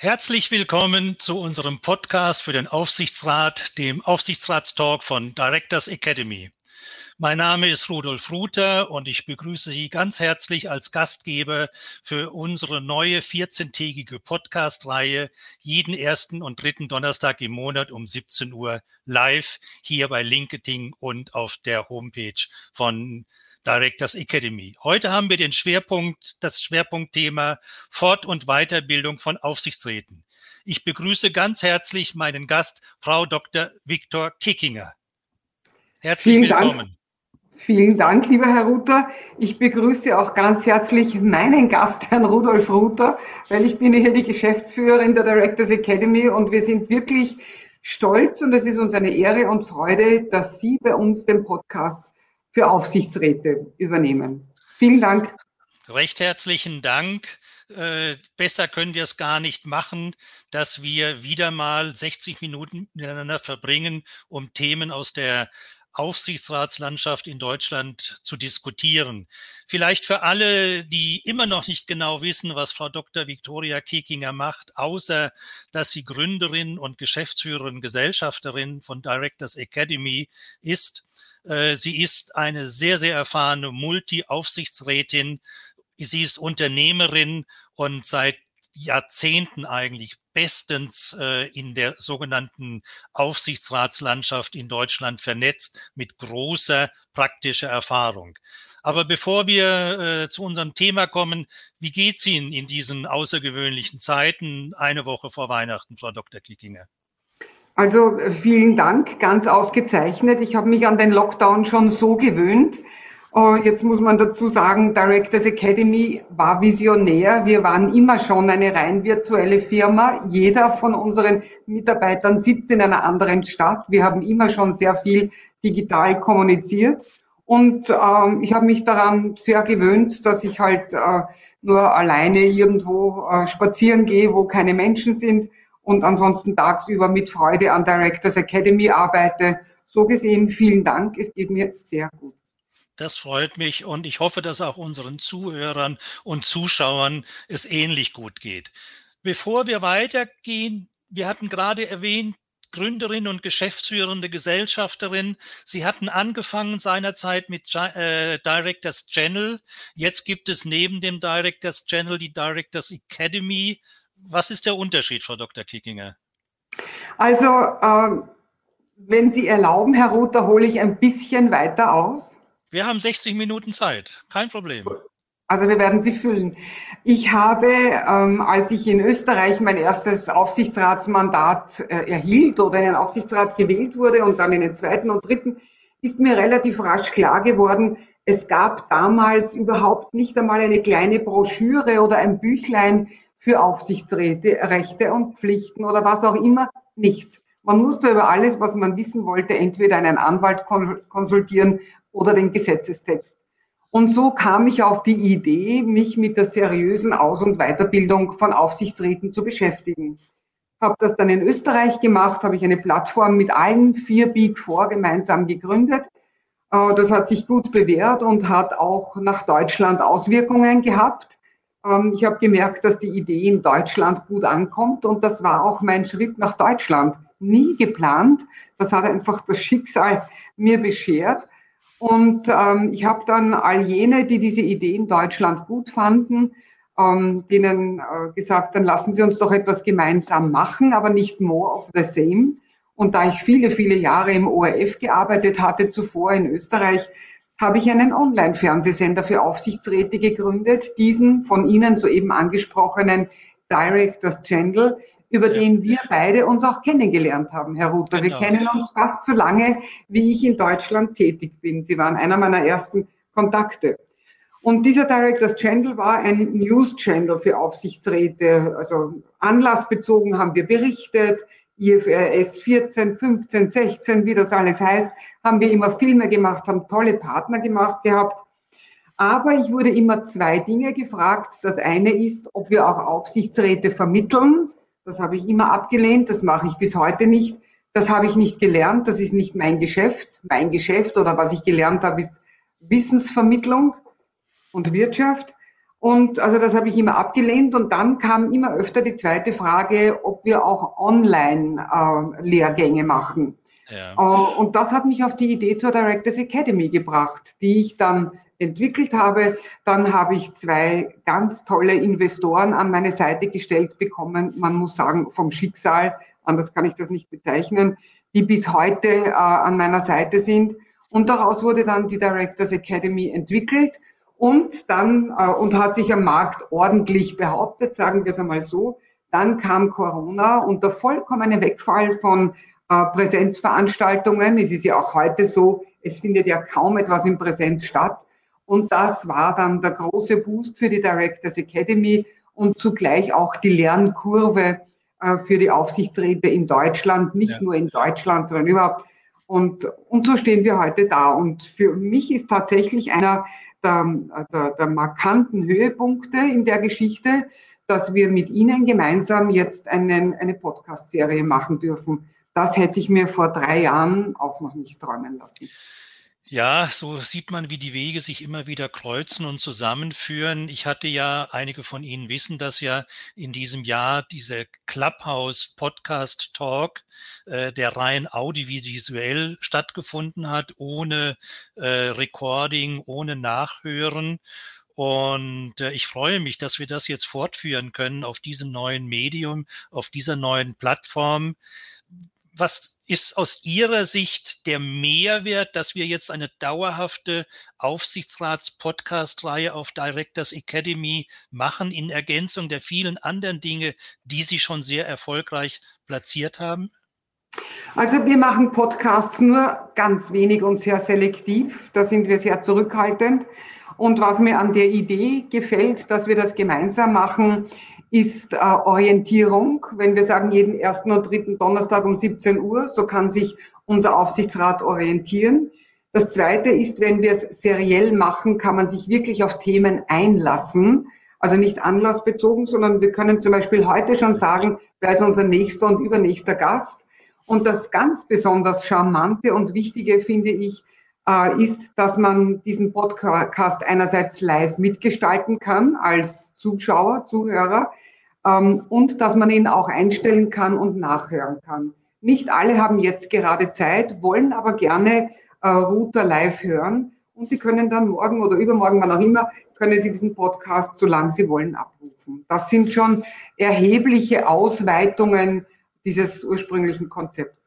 Herzlich willkommen zu unserem Podcast für den Aufsichtsrat, dem Aufsichtsratstalk von Directors Academy. Mein Name ist Rudolf Ruther und ich begrüße Sie ganz herzlich als Gastgeber für unsere neue 14-tägige Podcast-Reihe jeden ersten und dritten Donnerstag im Monat um 17 Uhr live hier bei LinkedIn und auf der Homepage von Directors Academy. Heute haben wir den Schwerpunkt, das Schwerpunktthema Fort- und Weiterbildung von Aufsichtsräten. Ich begrüße ganz herzlich meinen Gast, Frau Dr. Viktor Kickinger. Herzlich Vielen willkommen. Dank. Vielen Dank, lieber Herr Ruther. Ich begrüße auch ganz herzlich meinen Gast, Herrn Rudolf Ruther, weil ich bin hier die Geschäftsführerin der Directors Academy und wir sind wirklich stolz und es ist uns eine Ehre und Freude, dass Sie bei uns den Podcast für Aufsichtsräte übernehmen. Vielen Dank. Recht herzlichen Dank. Äh, besser können wir es gar nicht machen, dass wir wieder mal 60 Minuten miteinander verbringen, um Themen aus der Aufsichtsratslandschaft in Deutschland zu diskutieren. Vielleicht für alle, die immer noch nicht genau wissen, was Frau Dr. Viktoria Kekinger macht, außer dass sie Gründerin und Geschäftsführerin, Gesellschafterin von Directors Academy ist, sie ist eine sehr, sehr erfahrene Multi-Aufsichtsrätin. Sie ist Unternehmerin und seit Jahrzehnten eigentlich bestens äh, in der sogenannten Aufsichtsratslandschaft in Deutschland vernetzt mit großer praktischer Erfahrung. Aber bevor wir äh, zu unserem Thema kommen, wie geht's Ihnen in diesen außergewöhnlichen Zeiten, eine Woche vor Weihnachten, Frau Dr. Kickinger? Also vielen Dank, ganz ausgezeichnet. Ich habe mich an den Lockdown schon so gewöhnt. Oh, jetzt muss man dazu sagen, Directors Academy war visionär. Wir waren immer schon eine rein virtuelle Firma. Jeder von unseren Mitarbeitern sitzt in einer anderen Stadt. Wir haben immer schon sehr viel digital kommuniziert. Und ähm, ich habe mich daran sehr gewöhnt, dass ich halt äh, nur alleine irgendwo äh, spazieren gehe, wo keine Menschen sind und ansonsten tagsüber mit Freude an Directors Academy arbeite. So gesehen, vielen Dank. Es geht mir sehr gut. Das freut mich und ich hoffe, dass auch unseren Zuhörern und Zuschauern es ähnlich gut geht. Bevor wir weitergehen, wir hatten gerade erwähnt, Gründerin und geschäftsführende Gesellschafterin. Sie hatten angefangen seinerzeit mit äh, Directors Channel. Jetzt gibt es neben dem Directors Channel die Directors Academy. Was ist der Unterschied, Frau Dr. Kickinger? Also, äh, wenn Sie erlauben, Herr Ruther, hole ich ein bisschen weiter aus. Wir haben 60 Minuten Zeit, kein Problem. Also wir werden sie füllen. Ich habe, ähm, als ich in Österreich mein erstes Aufsichtsratsmandat äh, erhielt oder in den Aufsichtsrat gewählt wurde und dann in den zweiten und dritten, ist mir relativ rasch klar geworden, es gab damals überhaupt nicht einmal eine kleine Broschüre oder ein Büchlein, für Aufsichtsräte, Rechte und Pflichten oder was auch immer, nichts. Man musste über alles, was man wissen wollte, entweder einen Anwalt konsultieren oder den Gesetzestext. Und so kam ich auf die Idee, mich mit der seriösen Aus- und Weiterbildung von Aufsichtsräten zu beschäftigen. Habe das dann in Österreich gemacht, habe ich eine Plattform mit allen vier Big Four gemeinsam gegründet. Äh, das hat sich gut bewährt und hat auch nach Deutschland Auswirkungen gehabt. Ähm, ich habe gemerkt, dass die Idee in Deutschland gut ankommt und das war auch mein Schritt nach Deutschland. Nie geplant. Das hat einfach das Schicksal mir beschert. Und ähm, ich habe dann all jene, die diese Idee in Deutschland gut fanden, ähm, denen äh, gesagt, dann lassen Sie uns doch etwas gemeinsam machen, aber nicht more of the same. Und da ich viele, viele Jahre im ORF gearbeitet hatte, zuvor in Österreich, habe ich einen Online-Fernsehsender für Aufsichtsräte gegründet, diesen von Ihnen soeben angesprochenen Directors Channel, über ja. den wir beide uns auch kennengelernt haben, Herr Ruther. Genau. Wir kennen uns fast so lange, wie ich in Deutschland tätig bin. Sie waren einer meiner ersten Kontakte. Und dieser Directors Channel war ein News Channel für Aufsichtsräte. Also anlassbezogen haben wir berichtet, IFRS 14, 15, 16, wie das alles heißt, haben wir immer Filme gemacht, haben tolle Partner gemacht gehabt. Aber ich wurde immer zwei Dinge gefragt. Das eine ist, ob wir auch Aufsichtsräte vermitteln. Das habe ich immer abgelehnt. Das mache ich bis heute nicht. Das habe ich nicht gelernt. Das ist nicht mein Geschäft. Mein Geschäft oder was ich gelernt habe, ist Wissensvermittlung und Wirtschaft. Und also das habe ich immer abgelehnt. Und dann kam immer öfter die zweite Frage, ob wir auch Online-Lehrgänge machen. Ja. Äh, und das hat mich auf die Idee zur Directors Academy gebracht, die ich dann entwickelt habe. Dann habe ich zwei ganz tolle Investoren an meine Seite gestellt bekommen. Man muss sagen, vom Schicksal, anders kann ich das nicht bezeichnen, die bis heute äh, an meiner Seite sind. Und daraus wurde dann die Directors Academy entwickelt und dann äh, und hat sich am Markt ordentlich behauptet, sagen wir es einmal so. Dann kam Corona und der vollkommene Wegfall von äh, Präsenzveranstaltungen. Es ist ja auch heute so, es findet ja kaum etwas in Präsenz statt. Und das war dann der große Boost für die Directors Academy und zugleich auch die Lernkurve äh, für die Aufsichtsräte in Deutschland, nicht ja. nur in Deutschland, sondern überhaupt. Und, und so stehen wir heute da. Und für mich ist tatsächlich einer der, der, der markanten Höhepunkte in der Geschichte, dass wir mit Ihnen gemeinsam jetzt einen, eine Podcast-Serie machen dürfen. Das hätte ich mir vor drei Jahren auch noch nicht träumen lassen. Ja, so sieht man, wie die Wege sich immer wieder kreuzen und zusammenführen. Ich hatte ja, einige von Ihnen wissen das ja, in diesem Jahr diese Clubhouse Podcast Talk, äh, der rein audiovisuell stattgefunden hat, ohne äh, Recording, ohne Nachhören. Und äh, ich freue mich, dass wir das jetzt fortführen können auf diesem neuen Medium, auf dieser neuen Plattform was ist aus Ihrer Sicht der Mehrwert, dass wir jetzt eine dauerhafte Aufsichtsrats-Podcast-Reihe auf Directors Academy machen, in Ergänzung der vielen anderen Dinge, die Sie schon sehr erfolgreich platziert haben? Also wir machen Podcasts nur ganz wenig und sehr selektiv. Da sind wir sehr zurückhaltend. Und was mir an der Idee gefällt, dass wir das gemeinsam machen, ist äh, Orientierung. Wenn wir sagen, jeden ersten und dritten Donnerstag um 17 Uhr, so kann sich unser Aufsichtsrat orientieren. Das Zweite ist, wenn wir es seriell machen, kann man sich wirklich auf Themen einlassen. Also nicht anlassbezogen, sondern wir können zum Beispiel heute schon sagen, wer ist unser nächster und übernächster Gast. Und das ganz besonders Charmante und Wichtige finde ich, äh, ist, dass man diesen Podcast einerseits live mitgestalten kann als Zuschauer, Zuhörer ähm, und dass man ihn auch einstellen kann und nachhören kann. Nicht alle haben jetzt gerade Zeit, wollen aber gerne äh, Router live hören und die können dann morgen oder übermorgen, wann auch immer, können sie diesen Podcast, solange sie wollen, abrufen. Das sind schon erhebliche Ausweitungen dieses ursprünglichen Konzepts.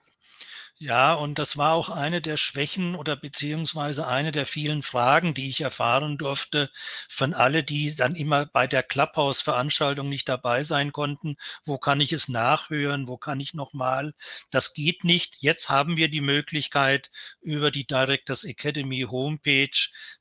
Ja, und das war auch eine der Schwächen oder beziehungsweise eine der vielen Fragen, die ich erfahren durfte von alle, die dann immer bei der Clubhouse-Veranstaltung nicht dabei sein konnten. Wo kann ich es nachhören? Wo kann ich nochmal? Das geht nicht. Jetzt haben wir die Möglichkeit, über die Directors Academy Homepage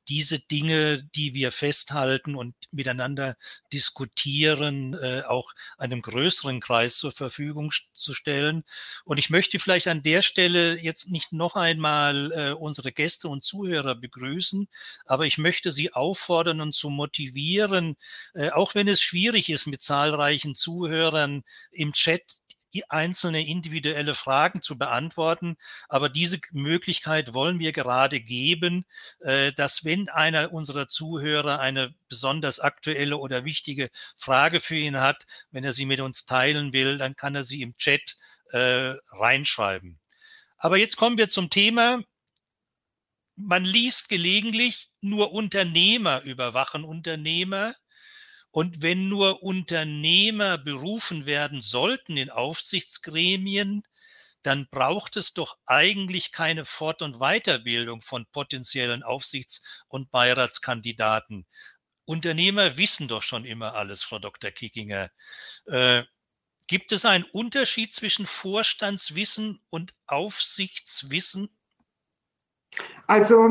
diese Dinge, die wir festhalten und miteinander diskutieren, äh, auch einem größeren Kreis zur Verfügung zu stellen. Und ich möchte vielleicht an der Stelle Stelle jetzt nicht noch einmal äh, unsere Gäste und Zuhörer begrüßen, aber ich möchte Sie auffordern und zu motivieren, äh, auch wenn es schwierig ist mit zahlreichen Zuhörern im Chat einzelne individuelle Fragen zu beantworten. Aber diese Möglichkeit wollen wir gerade geben, äh, dass wenn einer unserer Zuhörer eine besonders aktuelle oder wichtige Frage für ihn hat, wenn er sie mit uns teilen will, dann kann er sie im Chat äh, reinschreiben. Aber jetzt kommen wir zum Thema, man liest gelegentlich, nur Unternehmer überwachen Unternehmer. Und wenn nur Unternehmer berufen werden sollten in Aufsichtsgremien, dann braucht es doch eigentlich keine Fort- und Weiterbildung von potenziellen Aufsichts- und Beiratskandidaten. Unternehmer wissen doch schon immer alles, Frau Dr. Kickinger. Äh, Gibt es einen Unterschied zwischen Vorstandswissen und Aufsichtswissen? Also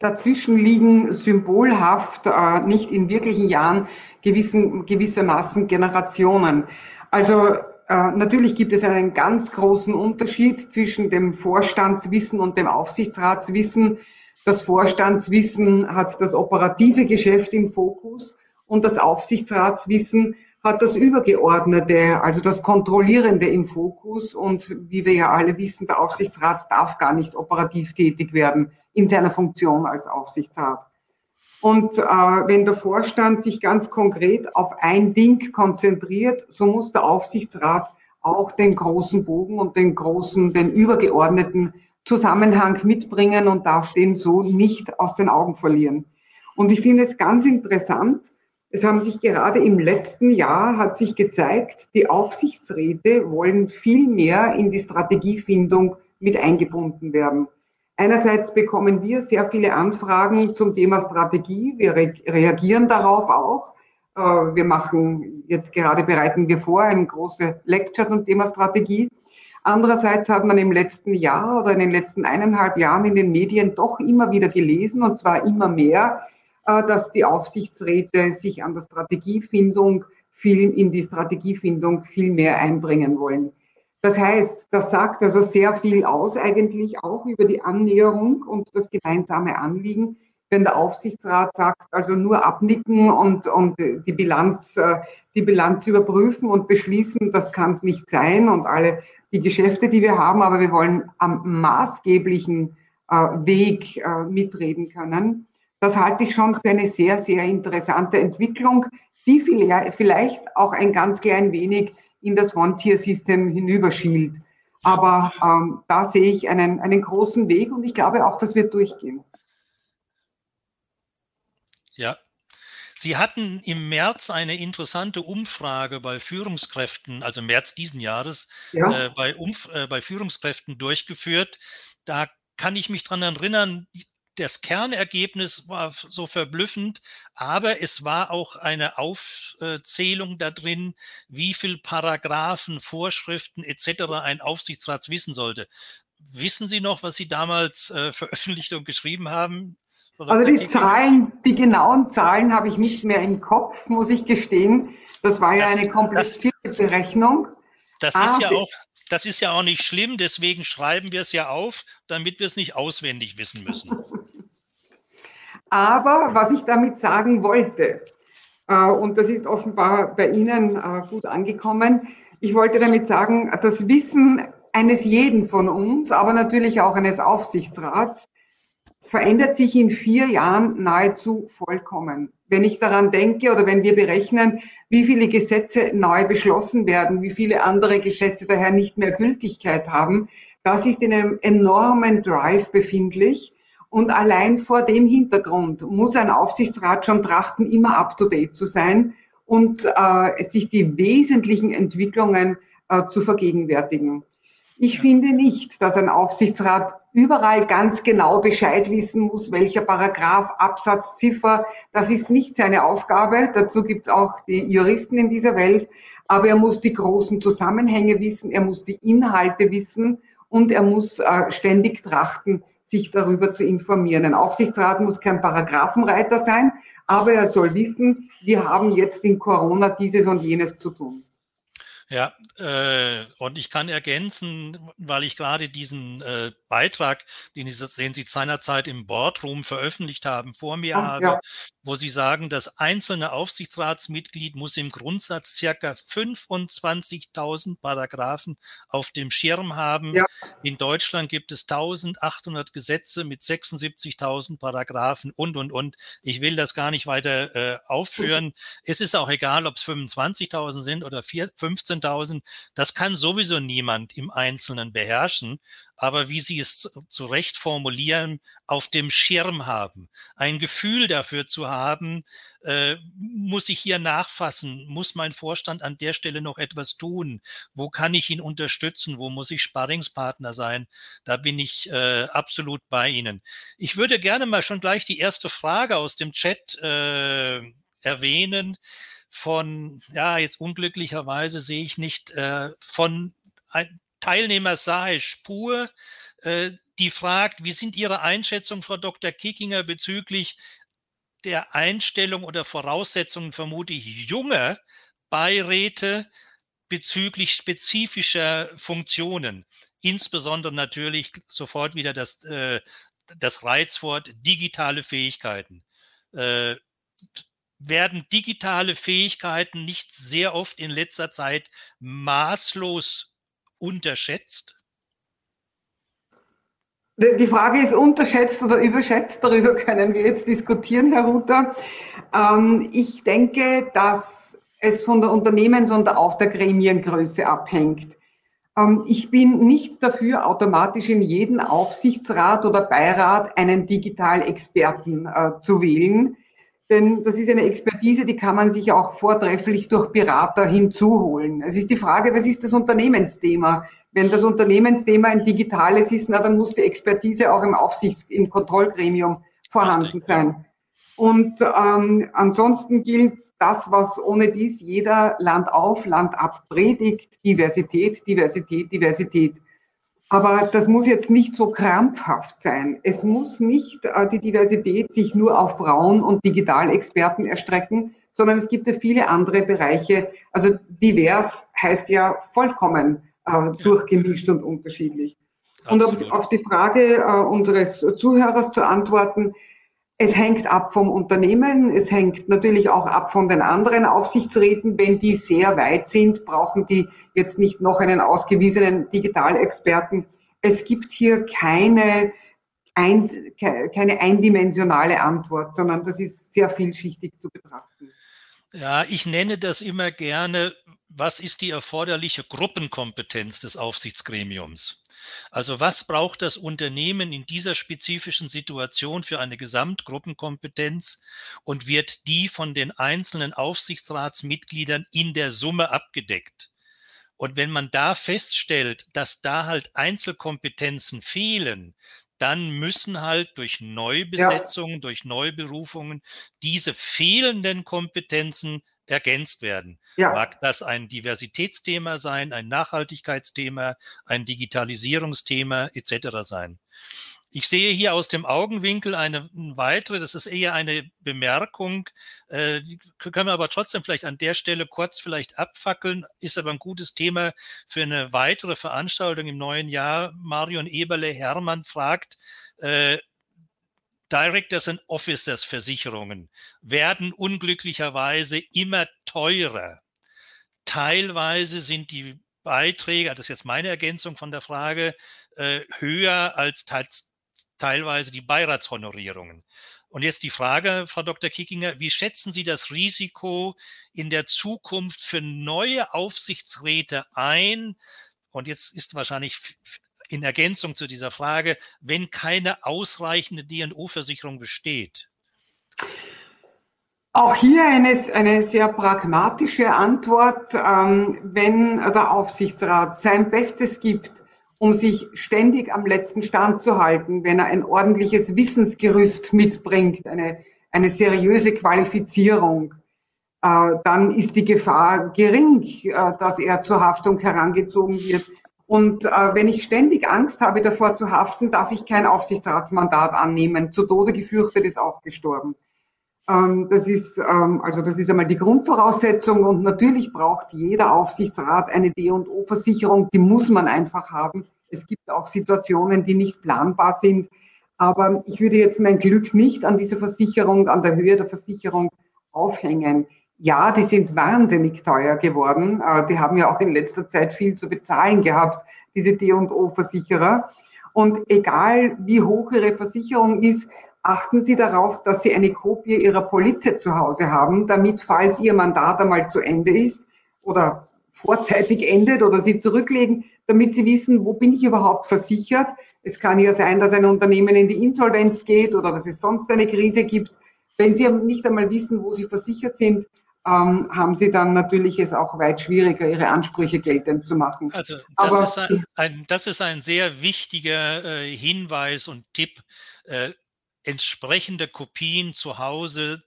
dazwischen liegen symbolhaft, äh, nicht in wirklichen Jahren, gewissen, gewissermaßen Generationen. Also äh, natürlich gibt es einen ganz großen Unterschied zwischen dem Vorstandswissen und dem Aufsichtsratswissen. Das Vorstandswissen hat das operative Geschäft im Fokus und das Aufsichtsratswissen hat das Übergeordnete, also das Kontrollierende im Fokus. Und wie wir ja alle wissen, der Aufsichtsrat darf gar nicht operativ tätig werden in seiner Funktion als Aufsichtsrat. Und äh, wenn der Vorstand sich ganz konkret auf ein Ding konzentriert, so muss der Aufsichtsrat auch den großen Bogen und den großen, den übergeordneten Zusammenhang mitbringen und darf den so nicht aus den Augen verlieren. Und ich finde es ganz interessant, es haben sich gerade im letzten Jahr hat sich gezeigt, die Aufsichtsräte wollen viel mehr in die Strategiefindung mit eingebunden werden. Einerseits bekommen wir sehr viele Anfragen zum Thema Strategie. Wir re reagieren darauf auch. Äh, wir machen jetzt gerade bereiten wir vor eine große Lecture zum Thema Strategie. Andererseits hat man im letzten Jahr oder in den letzten eineinhalb Jahren in den Medien doch immer wieder gelesen und zwar immer mehr, dass die Aufsichtsräte sich an der Strategiefindung viel in die Strategiefindung viel mehr einbringen wollen. Das heißt, das sagt also sehr viel aus eigentlich auch über die Annäherung und das gemeinsame Anliegen. Wenn der Aufsichtsrat sagt, also nur abnicken und, und die, Bilanz, äh, die Bilanz überprüfen und beschließen, das kann es nicht sein und alle die Geschäfte, die wir haben, aber wir wollen am maßgeblichen äh, Weg äh, mitreden können. Das halte ich schon für eine sehr, sehr interessante Entwicklung, die vielleicht auch ein ganz klein wenig in das One-Tier-System hinüberschielt. Aber ähm, da sehe ich einen, einen großen Weg und ich glaube auch, das wird durchgehen. Ja. Sie hatten im März eine interessante Umfrage bei Führungskräften, also März diesen Jahres, ja. äh, bei, Umf äh, bei Führungskräften durchgeführt. Da kann ich mich dran erinnern, das Kernergebnis war so verblüffend, aber es war auch eine Aufzählung da drin, wie viel Paragraphen, Vorschriften etc. ein Aufsichtsrat wissen sollte. Wissen Sie noch, was Sie damals äh, veröffentlicht und geschrieben haben? Also die Zahlen, die genauen Zahlen habe ich nicht mehr im Kopf, muss ich gestehen. Das war ja das eine komplizierte das, Berechnung. Das ist ja auch, das ist ja auch nicht schlimm, deswegen schreiben wir es ja auf, damit wir es nicht auswendig wissen müssen. Aber was ich damit sagen wollte, äh, und das ist offenbar bei Ihnen äh, gut angekommen, ich wollte damit sagen, das Wissen eines jeden von uns, aber natürlich auch eines Aufsichtsrats, verändert sich in vier Jahren nahezu vollkommen. Wenn ich daran denke oder wenn wir berechnen, wie viele Gesetze neu beschlossen werden, wie viele andere Gesetze daher nicht mehr Gültigkeit haben, das ist in einem enormen Drive befindlich. Und allein vor dem Hintergrund muss ein Aufsichtsrat schon trachten, immer up-to-date zu sein und äh, sich die wesentlichen Entwicklungen äh, zu vergegenwärtigen. Ich finde nicht, dass ein Aufsichtsrat überall ganz genau Bescheid wissen muss, welcher Paragraph, Absatz, Ziffer. Das ist nicht seine Aufgabe. Dazu gibt es auch die Juristen in dieser Welt. Aber er muss die großen Zusammenhänge wissen, er muss die Inhalte wissen und er muss äh, ständig trachten, sich darüber zu informieren. Ein Aufsichtsrat muss kein Paragraphenreiter sein, aber er soll wissen, wir haben jetzt in Corona dieses und jenes zu tun. Ja, äh, und ich kann ergänzen, weil ich gerade diesen äh, Beitrag, den Sie, den Sie seinerzeit im Boardroom veröffentlicht haben, vor mir ja, habe, ja. wo Sie sagen, das einzelne Aufsichtsratsmitglied muss im Grundsatz circa 25.000 Paragraphen auf dem Schirm haben. Ja. In Deutschland gibt es 1.800 Gesetze mit 76.000 Paragraphen und, und, und. Ich will das gar nicht weiter äh, aufführen. es ist auch egal, ob es 25.000 sind oder 15 15.000, das kann sowieso niemand im Einzelnen beherrschen. Aber wie Sie es zu Recht formulieren, auf dem Schirm haben, ein Gefühl dafür zu haben, äh, muss ich hier nachfassen, muss mein Vorstand an der Stelle noch etwas tun, wo kann ich ihn unterstützen, wo muss ich Sparringspartner sein, da bin ich äh, absolut bei Ihnen. Ich würde gerne mal schon gleich die erste Frage aus dem Chat äh, erwähnen von, ja, jetzt unglücklicherweise sehe ich nicht, äh, von Teilnehmer Sahe Spur, äh, die fragt, wie sind Ihre Einschätzungen, Frau Dr. Kickinger, bezüglich der Einstellung oder Voraussetzungen, vermute ich, junger Beiräte bezüglich spezifischer Funktionen? Insbesondere natürlich sofort wieder das, äh, das Reizwort digitale Fähigkeiten. Äh, werden digitale Fähigkeiten nicht sehr oft in letzter Zeit maßlos unterschätzt? Die Frage ist unterschätzt oder überschätzt. Darüber können wir jetzt diskutieren, Herr Ruther. Ähm, ich denke, dass es von der Unternehmens- und auch der Gremiengröße abhängt. Ähm, ich bin nicht dafür, automatisch in jeden Aufsichtsrat oder Beirat einen Digitalexperten äh, zu wählen. Denn das ist eine Expertise, die kann man sich auch vortrefflich durch Berater hinzuholen. Es ist die Frage, was ist das Unternehmensthema? Wenn das Unternehmensthema ein digitales ist, na, dann muss die Expertise auch im Aufsichts-, im Kontrollgremium vorhanden sein. Und ähm, ansonsten gilt das, was ohne dies jeder Land auf, Land ab predigt, Diversität, Diversität, Diversität. Aber das muss jetzt nicht so krampfhaft sein. Es muss nicht äh, die Diversität sich nur auf Frauen und Digitalexperten erstrecken, sondern es gibt ja viele andere Bereiche. Also divers heißt ja vollkommen äh, durchgemischt und unterschiedlich. Absolut. Und auf, auf, die Frage äh, unseres Zuhörers zu antworten, es hängt ab vom Unternehmen, es hängt natürlich auch ab von den anderen Aufsichtsräten. Wenn die sehr weit sind, brauchen die jetzt nicht noch einen ausgewiesenen Digitalexperten. Es gibt hier keine, ein, keine eindimensionale Antwort, sondern das ist sehr vielschichtig zu betrachten. Ja, ich nenne das immer gerne was ist die erforderliche Gruppenkompetenz des Aufsichtsgremiums? Also was braucht das Unternehmen in dieser spezifischen Situation für eine Gesamtgruppenkompetenz und wird die von den einzelnen Aufsichtsratsmitgliedern in der Summe abgedeckt? Und wenn man da feststellt, dass da halt Einzelkompetenzen fehlen, dann müssen halt durch Neubesetzungen, ja. durch Neuberufungen diese fehlenden Kompetenzen ergänzt werden. Ja. Mag das ein Diversitätsthema sein, ein Nachhaltigkeitsthema, ein Digitalisierungsthema etc. sein. Ich sehe hier aus dem Augenwinkel eine weitere, das ist eher eine Bemerkung, äh, können wir aber trotzdem vielleicht an der Stelle kurz vielleicht abfackeln, ist aber ein gutes Thema für eine weitere Veranstaltung im neuen Jahr. Marion Eberle Hermann fragt, äh, Directors and Officers Versicherungen werden unglücklicherweise immer teurer. Teilweise sind die Beiträge, das ist jetzt meine Ergänzung von der Frage, äh, höher als teilweise die Beiratshonorierungen. Und jetzt die Frage, Frau Dr. Kickinger, wie schätzen Sie das Risiko in der Zukunft für neue Aufsichtsräte ein? Und jetzt ist wahrscheinlich in Ergänzung zu dieser Frage, wenn keine ausreichende DNO-Versicherung besteht? Auch hier eine, eine sehr pragmatische Antwort. Ähm, wenn der Aufsichtsrat sein Bestes gibt, um sich ständig am letzten Stand zu halten, wenn er ein ordentliches Wissensgerüst mitbringt, eine, eine seriöse Qualifizierung, äh, dann ist die Gefahr gering, äh, dass er zur Haftung herangezogen wird. Und äh, wenn ich ständig Angst habe, davor zu haften, darf ich kein Aufsichtsratsmandat annehmen. Zu Tode gefürchtet ist auch gestorben. Das ist ähm, also das ist einmal die Grundvoraussetzung und natürlich braucht jeder Aufsichtsrat eine D&O-Versicherung. Die muss man einfach haben. Es gibt auch Situationen, die nicht planbar sind. Aber ich würde jetzt mein Glück nicht an dieser Versicherung, an der Höhe der Versicherung aufhängen. Ja, die sind wahnsinnig teuer geworden. Äh, die haben ja auch in letzter Zeit viel zu bezahlen gehabt, diese D&O-Versicherer. Und egal wie hoch Ihre Versicherung ist, achten Sie darauf, dass Sie eine Kopie Ihrer Polize zu Hause haben, damit, falls Ihr Mandat einmal zu Ende ist oder vorzeitig endet oder Sie zurücklegen, damit Sie wissen, wo bin ich überhaupt versichert. Es kann ja sein, dass ein Unternehmen in die Insolvenz geht oder dass es sonst eine Krise gibt. Wenn Sie nicht einmal wissen, wo Sie versichert sind, ähm, haben sie dann natürlich es auch weit schwieriger, ihre Ansprüche geltend zu machen. Also das, Aber, ist, ein, ein, das ist ein sehr wichtiger äh, Hinweis und Tipp, äh, entsprechende Kopien zu Hause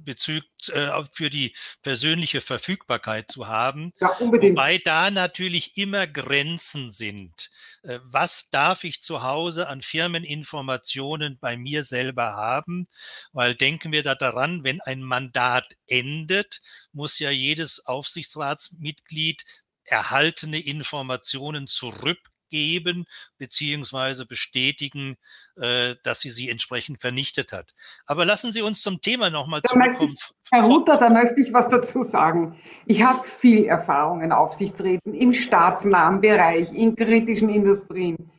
Bezug, äh, für die persönliche Verfügbarkeit zu haben. Ja, unbedingt. Wobei da natürlich immer Grenzen sind. Äh, was darf ich zu Hause an Firmeninformationen bei mir selber haben? Weil denken wir da daran, wenn ein Mandat endet, muss ja jedes Aufsichtsratsmitglied erhaltene Informationen zurück geben beziehungsweise bestätigen, äh, dass sie sie entsprechend vernichtet hat. Aber lassen Sie uns zum Thema nochmal zurückkommen. Ich, Herr Ruther, da möchte ich was dazu sagen. Ich habe viel Erfahrung in Aufsichtsräten im staatsnahen Bereich, in kritischen Industrien.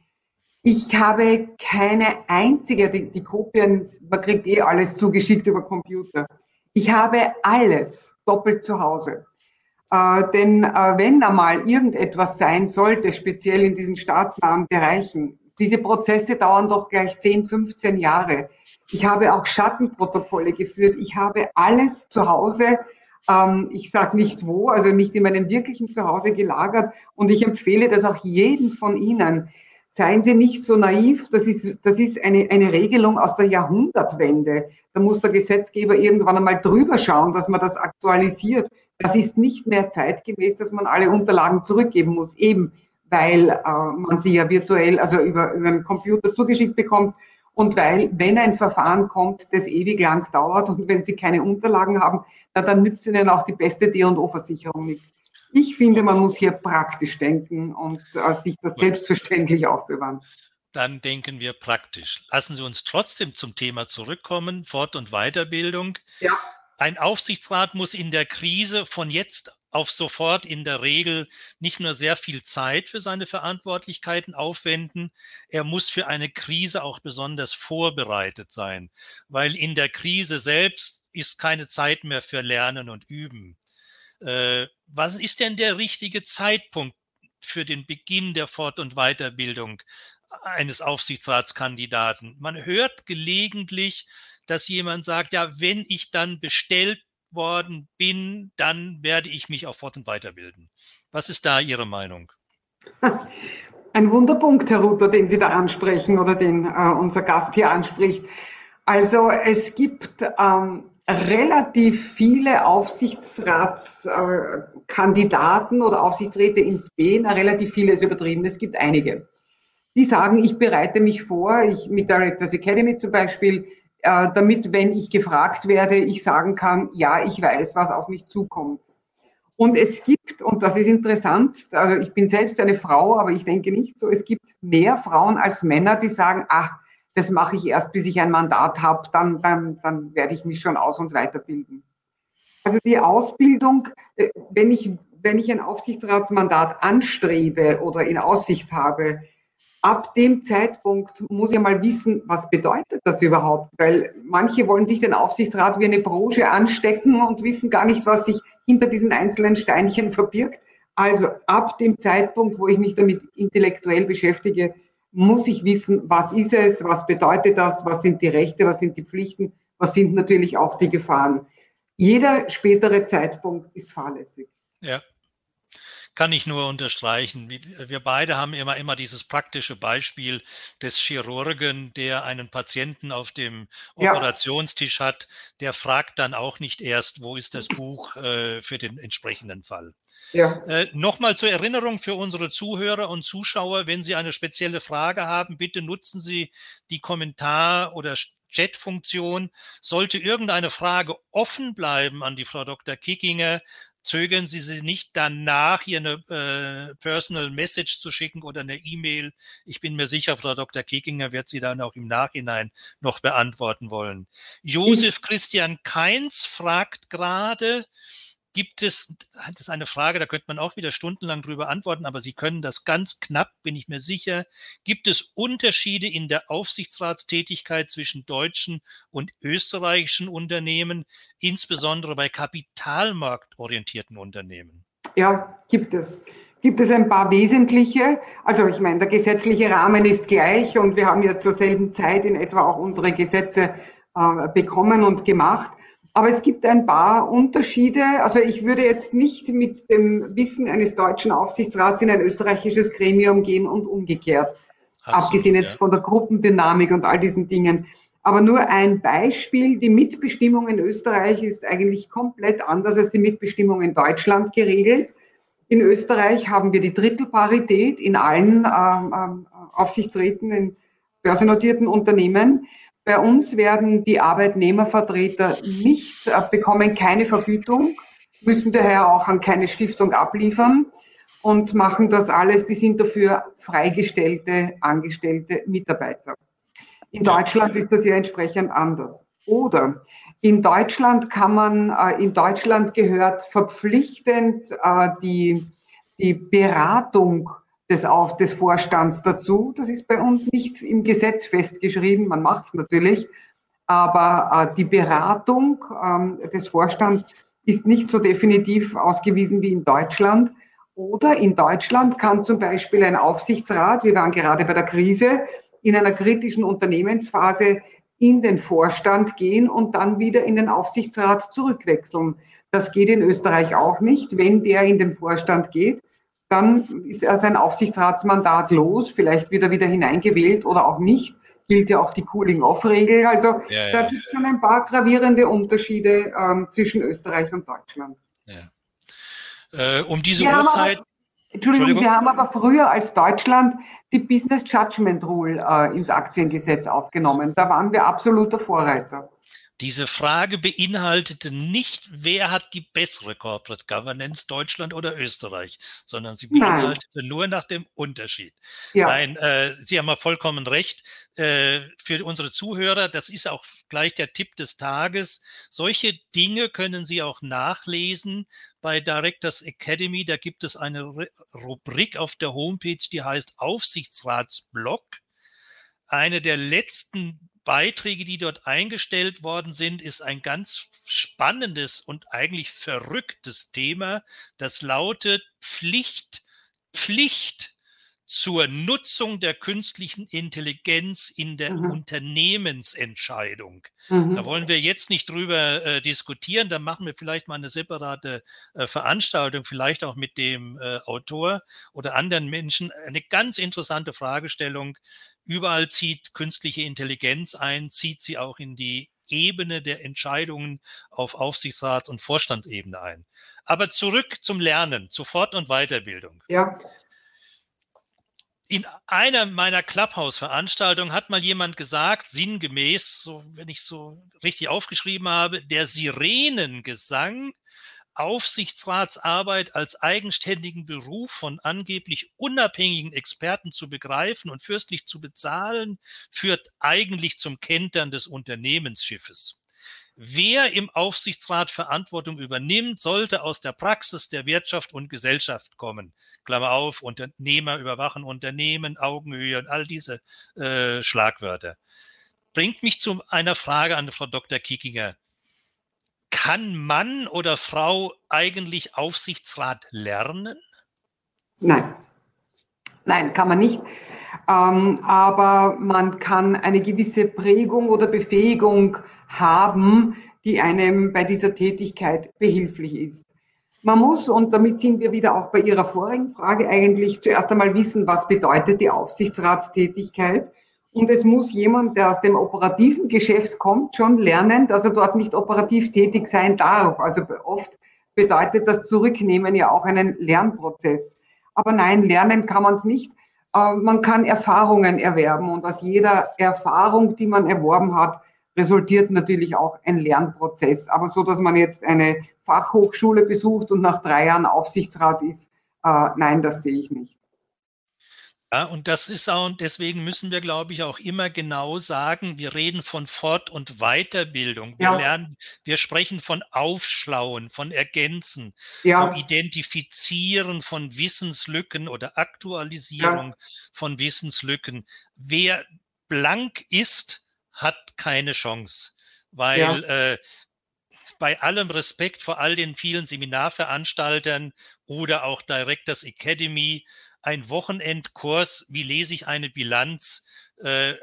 Ich habe keine einzige, die, die Kopien, man kriegt eh alles zugeschickt über Computer. Ich habe alles doppelt zu Hause. Äh, denn äh, wenn einmal irgendetwas sein sollte, speziell in diesen staatsnahen Bereichen, diese Prozesse dauern doch gleich 10, 15 Jahre. Ich habe auch Schattenprotokolle geführt. Ich habe alles zu Hause. Ähm, ich sage nicht wo, also nicht in meinem wirklichen Zuhause gelagert. Und ich empfehle das auch jedem von Ihnen. Seien Sie nicht so naiv. Das ist, das ist eine, eine Regelung aus der Jahrhundertwende. Da muss der Gesetzgeber irgendwann einmal drüber schauen, dass man das aktualisiert. Das ist nicht mehr zeitgemäß, dass man alle Unterlagen zurückgeben muss, eben weil äh, man sie ja virtuell, also über, über einen Computer zugeschickt bekommt und weil, wenn ein Verfahren kommt, das ewig lang dauert und wenn Sie keine Unterlagen haben, na, dann nützt Ihnen auch die beste D&O-Versicherung nicht. Ich finde, man muss hier praktisch denken und äh, sich das selbstverständlich aufbewahren. Dann denken wir praktisch. Lassen Sie uns trotzdem zum Thema zurückkommen, Fort- und Weiterbildung. Ja. Ein Aufsichtsrat muss in der Krise von jetzt auf sofort in der Regel nicht nur sehr viel Zeit für seine Verantwortlichkeiten aufwenden, er muss für eine Krise auch besonders vorbereitet sein, weil in der Krise selbst ist keine Zeit mehr für Lernen und Üben. Äh, was ist denn der richtige Zeitpunkt für den Beginn der Fort- und Weiterbildung eines Aufsichtsratskandidaten? Man hört gelegentlich, dass jemand sagt, ja, wenn ich dann bestellt worden bin, dann werde ich mich auch fort- und weiterbilden. Was ist da Ihre Meinung? Ein Wunderpunkt, Herr Ruther, den Sie da ansprechen oder den äh, unser Gast hier anspricht. Also es gibt ähm, relativ viele Aufsichtsratskandidaten äh, oder Aufsichtsräte ins B, na, relativ viele ist übertrieben, es gibt einige. Die sagen, ich bereite mich vor, ich mit Directors Academy zum Beispiel, damit, wenn ich gefragt werde, ich sagen kann, ja, ich weiß, was auf mich zukommt. Und es gibt, und das ist interessant, also ich bin selbst eine Frau, aber ich denke nicht so, es gibt mehr Frauen als Männer, die sagen, ah, das mache ich erst, bis ich ein Mandat habe, dann, dann, dann werde ich mich schon aus- und weiterbilden. Also die Ausbildung, äh, wenn ich, wenn ich ein Aufsichtsratsmandat anstrebe oder in Aussicht habe, ab dem Zeitpunkt muss ich mal wissen, was bedeutet das überhaupt? Weil manche wollen sich den Aufsichtsrat wie eine Branche anstecken und wissen gar nicht, was sich hinter diesen einzelnen Steinchen verbirgt. Also ab dem Zeitpunkt, wo ich mich damit intellektuell beschäftige, muss ich wissen, was ist es, was bedeutet das, was sind die Rechte, was sind die Pflichten, was sind natürlich auch die Gefahren. Jeder spätere Zeitpunkt ist fahrlässig. Ja, kann ich nur unterstreichen. Wir beide haben immer, immer dieses praktische Beispiel des Chirurgen, der einen Patienten auf dem ja. Operationstisch hat. Der fragt dann auch nicht erst, wo ist das Buch äh, für den entsprechenden Fall. Ja. Äh, Nochmal zur Erinnerung für unsere Zuhörer und Zuschauer, wenn Sie eine spezielle Frage haben, bitte nutzen Sie die Kommentar- oder Chat-Funktion. Sollte irgendeine Frage offen bleiben an die Frau Dr. Kickinger, zögern Sie sie nicht danach, hier eine äh, Personal Message zu schicken oder eine E-Mail. Ich bin mir sicher, Frau Dr. Kekinger wird sie dann auch im Nachhinein noch beantworten wollen. Josef Christian Keins fragt gerade, Gibt es, das ist eine Frage, da könnte man auch wieder stundenlang drüber antworten, aber Sie können das ganz knapp, bin ich mir sicher. Gibt es Unterschiede in der Aufsichtsratstätigkeit zwischen deutschen und österreichischen Unternehmen, insbesondere bei kapitalmarktorientierten Unternehmen? Ja, gibt es. Gibt es ein paar wesentliche? Also ich meine, der gesetzliche Rahmen ist gleich und wir haben ja zur selben Zeit in etwa auch unsere Gesetze äh, bekommen und gemacht. Aber es gibt ein paar Unterschiede. Also ich würde jetzt nicht mit dem Wissen eines deutschen Aufsichtsrats in ein österreichisches Gremium gehen und umgekehrt. Absolut, abgesehen jetzt ja. von der Gruppendynamik und all diesen Dingen. Aber nur ein Beispiel, die Mitbestimmung in Österreich ist eigentlich komplett anders als die Mitbestimmung in Deutschland geregelt. In Österreich haben wir die Drittelparität in allen ähm, ähm Aufsichtsräten in börsennotierten Unternehmen. Bei uns werden die Arbeitnehmervertreter nicht, äh, bekommen keine Vergütung, müssen daher auch an keine Stiftung abliefern und machen das alles. Die sind dafür freigestellte, angestellte Mitarbeiter. In Deutschland ist das ja entsprechend anders. Oder in Deutschland kann man, äh, in Deutschland gehört verpflichtend äh, die, die Beratung des, auch des Vorstands dazu. Das ist bei uns nicht im Gesetz festgeschrieben, man macht es natürlich, aber äh, die Beratung ähm, des Vorstands ist nicht so definitiv ausgewiesen wie in Deutschland. Oder in Deutschland kann zum Beispiel ein Aufsichtsrat, wir waren gerade bei der Krise, in einer kritischen Unternehmensphase in den Vorstand gehen und dann wieder in den Aufsichtsrat zurückwechseln. Das geht in Österreich auch nicht. Wenn der in den Vorstand geht, dann ist er sein Aufsichtsratsmandat los, vielleicht wird er wieder hineingewählt oder auch nicht. Gilt ja auch die Cooling-Off-Regel. Also ja, da gibt es schon ein paar gravierende Unterschiede ähm, zwischen Österreich und Deutschland. Äh, um diese wir Uhrzeit. Aber, Entschuldigung, Entschuldigung, wir haben aber früher als Deutschland die Business Judgment Rule äh, ins Aktiengesetz aufgenommen. Da waren wir absoluter Vorreiter. Diese Frage beinhaltete nicht, wer hat die bessere Corporate Governance, Deutschland oder Österreich, sondern sie beinhaltete Nein. nur nach dem Unterschied. Ja. Nein, äh, Sie haben ja vollkommen recht. Äh, für unsere Zuhörer, das ist auch gleich der Tipp des Tages. Solche Dinge können Sie auch nachlesen bei Directors Academy. Da gibt es eine Rubrik auf der Homepage, die heißt Aufsichtsratsblog. Eine der letzten Beiträge, die dort eingestellt worden sind, ist ein ganz spannendes und eigentlich verrücktes Thema. Das lautet Pflicht, Pflicht zur Nutzung der künstlichen Intelligenz in der mhm. Unternehmensentscheidung. Mhm. Da wollen wir jetzt nicht drüber äh, diskutieren, da machen wir vielleicht mal eine separate äh, Veranstaltung, vielleicht auch mit dem äh, Autor oder anderen Menschen. Eine ganz interessante Fragestellung. Überall zieht künstliche Intelligenz ein, zieht sie auch in die Ebene der Entscheidungen auf Aufsichtsrats- und Vorstandsebene ein. Aber zurück zum Lernen, zur Fort- und Weiterbildung. Ja in einer meiner Clubhouse-Veranstaltungen hat mal jemand gesagt, sinngemäß, so, wenn ich so richtig aufgeschrieben habe, der Sirenengesang Aufsichtsratsarbeit als eigenständigen Beruf von angeblich unabhängigen Experten zu begreifen und fürstlich zu bezahlen, führt eigentlich zum Kentern des Unternehmensschiffes. Wer im Aufsichtsrat Verantwortung übernimmt, sollte aus der Praxis der Wirtschaft und Gesellschaft kommen. Klammer auf, Unternehmer überwachen Unternehmen, Augenhöhe und all diese äh, Schlagwörter. Bringt mich zu einer Frage an Frau Dr. Kickinger. Kann Mann oder Frau eigentlich Aufsichtsrat lernen? Nein. Nein, kann man nicht. Ähm, aber man kann eine gewisse Prägung oder Befähigung haben, die einem bei dieser Tätigkeit behilflich ist. Man muss, und damit sind wir wieder auch bei Ihrer vorigen Frage, eigentlich zuerst einmal wissen, was bedeutet die Aufsichtsratstätigkeit. Und es muss jemand, der aus dem operativen Geschäft kommt, schon lernen, dass er dort nicht operativ tätig sein darf. Also oft bedeutet das Zurücknehmen ja auch einen Lernprozess. Aber nein, lernen kann man es nicht. Äh, man kann Erfahrungen erwerben und aus jeder Erfahrung, die man erworben hat, resultiert natürlich auch ein Lernprozess. Aber so, dass man jetzt eine Fachhochschule besucht und nach drei Jahren Aufsichtsrat ist, äh, nein, das sehe ich nicht. Ja, und das ist auch, und deswegen müssen wir, glaube ich, auch immer genau sagen, wir reden von Fort- und Weiterbildung. Wir ja. lernen, wir sprechen von Aufschlauen, von Ergänzen, ja. von Identifizieren von Wissenslücken oder Aktualisierung ja. von Wissenslücken. Wer blank ist, hat keine Chance, weil äh, bei allem Respekt vor all den vielen Seminarveranstaltern oder auch Directors Academy, ein Wochenendkurs, wie lese ich eine Bilanz, äh,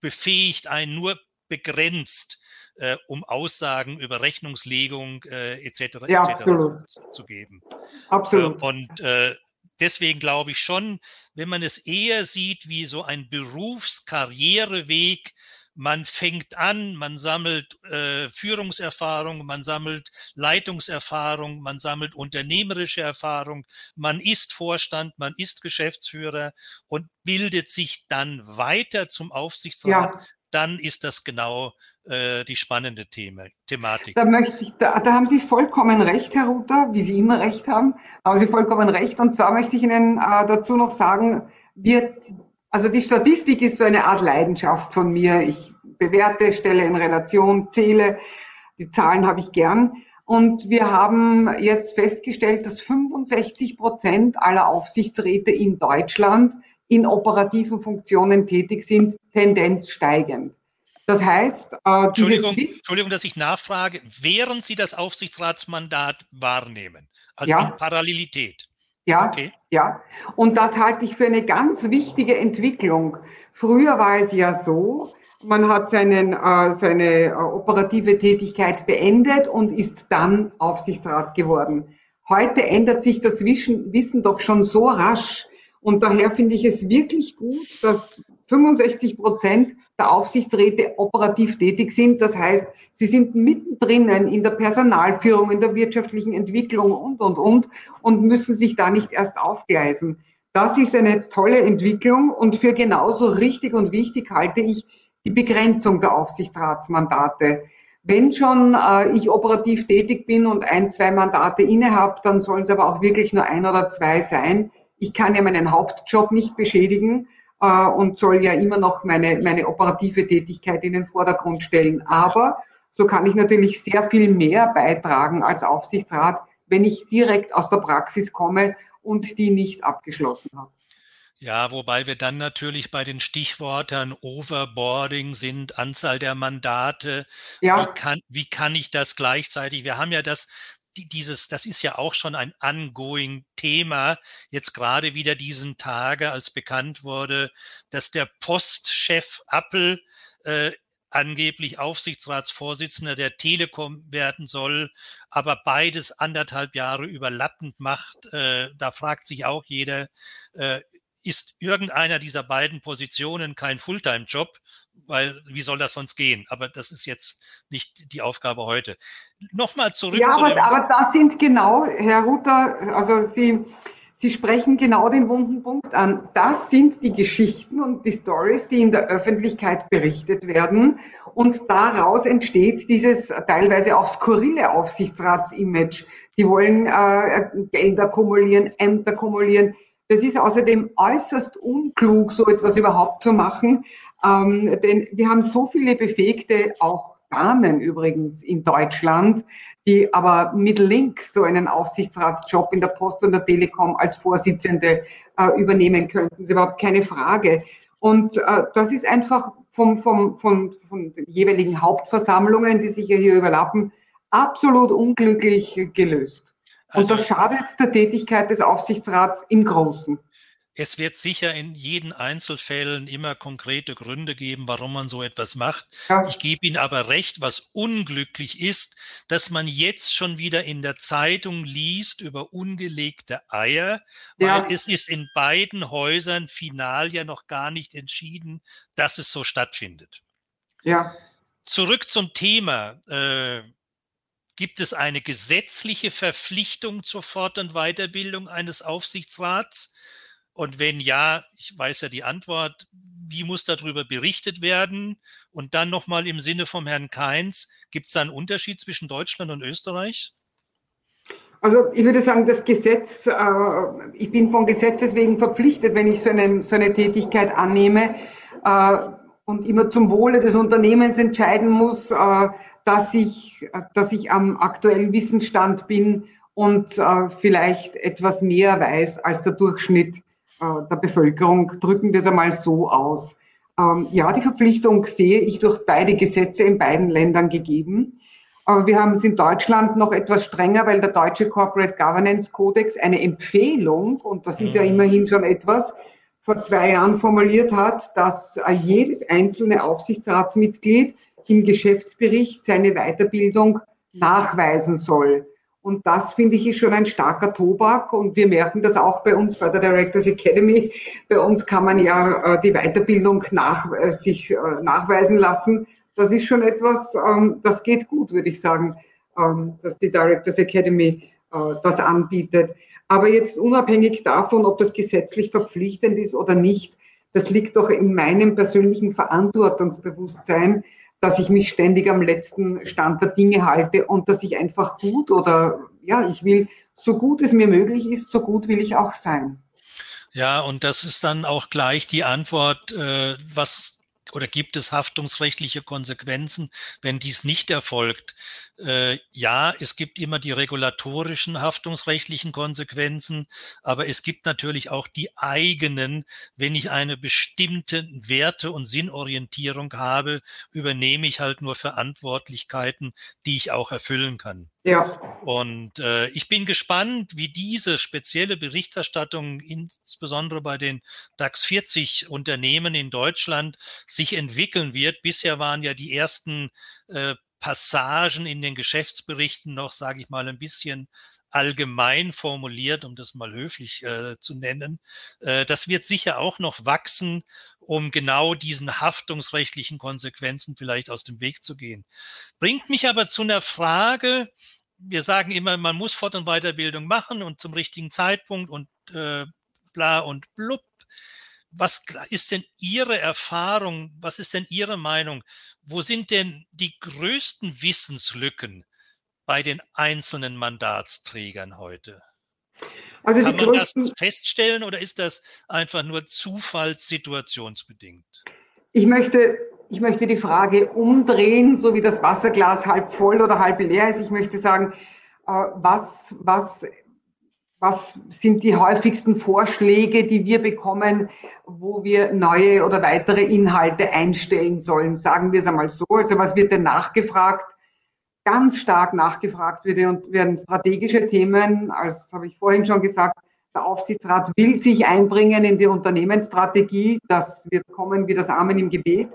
befähigt einen nur begrenzt, äh, um Aussagen über Rechnungslegung äh, etc. Ja, etc. Zu, zu, geben. Absolut. Äh, und äh, deswegen glaube ich schon, wenn man es eher sieht wie so ein Berufskarriereweg, man fängt an, man sammelt äh, Führungserfahrung, man sammelt Leitungserfahrung, man sammelt unternehmerische Erfahrung, man ist Vorstand, man ist Geschäftsführer und bildet sich dann weiter zum Aufsichtsrat. Ja. Dann ist das genau äh, die spannende Thema, Thematik. Da möchte ich, da, da haben Sie vollkommen recht, Herr Ruther, wie Sie immer recht haben, haben Sie vollkommen recht. Und zwar möchte ich Ihnen äh, dazu noch sagen, wir also die Statistik ist so eine Art Leidenschaft von mir. Ich bewerte, stelle in Relation, zähle. Die Zahlen habe ich gern. Und wir haben jetzt festgestellt, dass 65 Prozent aller Aufsichtsräte in Deutschland in operativen Funktionen tätig sind, Tendenz steigend. Das heißt, äh, Entschuldigung, Entschuldigung, dass ich nachfrage, während Sie das Aufsichtsratsmandat wahrnehmen, also ja. in Parallelität. Ja, okay. ja. Und das halte ich für eine ganz wichtige Entwicklung. Früher war es ja so, man hat seinen, äh, seine äh, operative Tätigkeit beendet und ist dann Aufsichtsrat geworden. Heute ändert sich das Wissen, Wissen doch schon so rasch. Und daher finde ich es wirklich gut, dass 65 Prozent der Aufsichtsräte operativ tätig sind. Das heißt, sie sind mittendrin in der Personalführung, in der wirtschaftlichen Entwicklung und, und, und und müssen sich da nicht erst aufgleisen. Das ist eine tolle Entwicklung und für genauso richtig und wichtig halte ich die Begrenzung der Aufsichtsratsmandate. Wenn schon äh, ich operativ tätig bin und ein, zwei Mandate innehabe, dann sollen es aber auch wirklich nur ein oder zwei sein. Ich kann ja meinen Hauptjob nicht beschädigen äh, und soll ja immer noch meine, meine operative Tätigkeit in den Vordergrund stellen. Aber so kann ich natürlich sehr viel mehr beitragen als Aufsichtsrat, wenn ich direkt aus der Praxis komme und die nicht abgeschlossen habe. Ja, wobei wir dann natürlich bei den Stichworten Overboarding sind, Anzahl der Mandate. Ja. Wie kann, wie kann ich das gleichzeitig? Wir haben ja das, dieses, das ist ja auch schon ein ongoing Thema. Jetzt gerade wieder diesen Tage, als bekannt wurde, dass der Postchef Appel äh, angeblich Aufsichtsratsvorsitzender der Telekom werden soll, aber beides anderthalb Jahre überlappend macht. Äh, da fragt sich auch jeder, äh, ist irgendeiner dieser beiden Positionen kein Fulltime-Job, weil wie soll das sonst gehen? Aber das ist jetzt nicht die Aufgabe heute. Nochmal zurück ja, zu aber, aber das sind genau, Herr Ruther, also Sie, Sie sprechen genau den wunden Punkt an. Das sind die Geschichten und die Stories, die in der Öffentlichkeit berichtet werden. Und daraus entsteht dieses teilweise auch skurrile Aufsichtsratsimage. Die wollen äh, Gelder kumulieren, Ämter kumulieren. Das ist außerdem äußerst unklug, so etwas überhaupt zu machen, ähm, denn wir haben so viele befähigte, auch Damen übrigens in Deutschland, die aber mit links so einen Aufsichtsratsjob in der Post und der Telekom als Vorsitzende äh, übernehmen könnten. Das ist überhaupt keine Frage. Und äh, das ist einfach vom, vom, von, von den jeweiligen Hauptversammlungen, die sich ja hier überlappen, absolut unglücklich gelöst. Und das also schadet der Tätigkeit des Aufsichtsrats im Großen. Es wird sicher in jeden Einzelfällen immer konkrete Gründe geben, warum man so etwas macht. Ja. Ich gebe Ihnen aber recht, was unglücklich ist, dass man jetzt schon wieder in der Zeitung liest über ungelegte Eier, weil ja. es ist in beiden Häusern final ja noch gar nicht entschieden, dass es so stattfindet. Ja. Zurück zum Thema. Äh, Gibt es eine gesetzliche Verpflichtung zur Fort- und Weiterbildung eines Aufsichtsrats? Und wenn ja, ich weiß ja die Antwort, wie muss darüber berichtet werden? Und dann nochmal im Sinne vom Herrn Keins, gibt es da einen Unterschied zwischen Deutschland und Österreich? Also ich würde sagen, das Gesetz, äh, ich bin von Gesetzes wegen verpflichtet, wenn ich so, einen, so eine Tätigkeit annehme äh, und immer zum Wohle des Unternehmens entscheiden muss, äh, dass ich, dass ich am aktuellen Wissensstand bin und äh, vielleicht etwas mehr weiß als der Durchschnitt äh, der Bevölkerung. Drücken wir es einmal so aus. Ähm, ja, die Verpflichtung sehe ich durch beide Gesetze in beiden Ländern gegeben. Aber wir haben es in Deutschland noch etwas strenger, weil der deutsche Corporate Governance Codex eine Empfehlung, und das ist ja mhm. immerhin schon etwas, vor zwei Jahren formuliert hat, dass äh, jedes einzelne Aufsichtsratsmitglied im Geschäftsbericht seine Weiterbildung nachweisen soll. Und das finde ich ist schon ein starker Tobak und wir merken das auch bei uns bei der Directors Academy. Bei uns kann man ja äh, die Weiterbildung nach, äh, sich äh, nachweisen lassen. Das ist schon etwas, ähm, das geht gut, würde ich sagen, ähm, dass die Directors Academy das anbietet. Aber jetzt unabhängig davon, ob das gesetzlich verpflichtend ist oder nicht, das liegt doch in meinem persönlichen Verantwortungsbewusstsein, dass ich mich ständig am letzten Stand der Dinge halte und dass ich einfach gut oder ja, ich will, so gut es mir möglich ist, so gut will ich auch sein. Ja, und das ist dann auch gleich die Antwort, äh, was oder gibt es haftungsrechtliche Konsequenzen, wenn dies nicht erfolgt? Äh, ja, es gibt immer die regulatorischen haftungsrechtlichen Konsequenzen, aber es gibt natürlich auch die eigenen. Wenn ich eine bestimmte Werte- und Sinnorientierung habe, übernehme ich halt nur Verantwortlichkeiten, die ich auch erfüllen kann. Ja. Und äh, ich bin gespannt, wie diese spezielle Berichterstattung, insbesondere bei den DAX 40 Unternehmen in Deutschland, sich entwickeln wird. Bisher waren ja die ersten äh, Passagen in den Geschäftsberichten noch, sage ich mal, ein bisschen allgemein formuliert, um das mal höflich äh, zu nennen. Äh, das wird sicher auch noch wachsen, um genau diesen haftungsrechtlichen Konsequenzen vielleicht aus dem Weg zu gehen. Bringt mich aber zu einer Frage, wir sagen immer, man muss Fort- und Weiterbildung machen und zum richtigen Zeitpunkt und äh, bla und blub. Was ist denn Ihre Erfahrung? Was ist denn Ihre Meinung? Wo sind denn die größten Wissenslücken bei den einzelnen Mandatsträgern heute? Also Kann man das feststellen oder ist das einfach nur zufallssituationsbedingt? Ich möchte, ich möchte die Frage umdrehen, so wie das Wasserglas halb voll oder halb leer ist. Ich möchte sagen, äh, was, was, was sind die häufigsten Vorschläge, die wir bekommen, wo wir neue oder weitere Inhalte einstellen sollen? Sagen wir es einmal so. Also was wird denn nachgefragt? ganz stark nachgefragt wird und werden strategische Themen, als habe ich vorhin schon gesagt, der Aufsichtsrat will sich einbringen in die Unternehmensstrategie. Das wird kommen wie das Amen im Gebet.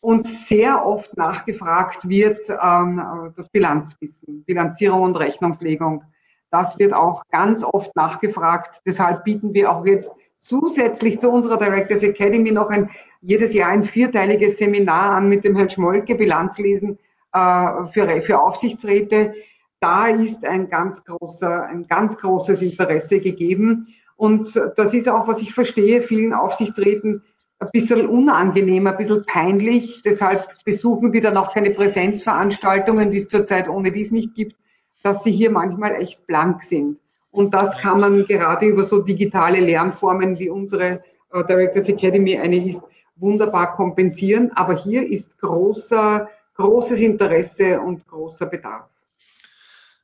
Und sehr oft nachgefragt wird ähm, das Bilanzwissen, Bilanzierung und Rechnungslegung. Das wird auch ganz oft nachgefragt. Deshalb bieten wir auch jetzt zusätzlich zu unserer Directors Academy noch ein jedes Jahr ein vierteiliges Seminar an mit dem Herrn Schmolke, Bilanzlesen äh, für, für Aufsichtsräte. Da ist ein ganz großer, ein ganz großes Interesse gegeben. Und das ist auch, was ich verstehe, vielen Aufsichtsräten ein bisschen unangenehm, ein bisschen peinlich. Deshalb besuchen die dann auch keine Präsenzveranstaltungen, die es zurzeit ohne dies nicht gibt, dass sie hier manchmal echt blank sind. Und das kann man gerade über so digitale Lernformen wie unsere äh, Directors Academy eine ist, wunderbar kompensieren. Aber hier ist großer großes Interesse und großer Bedarf.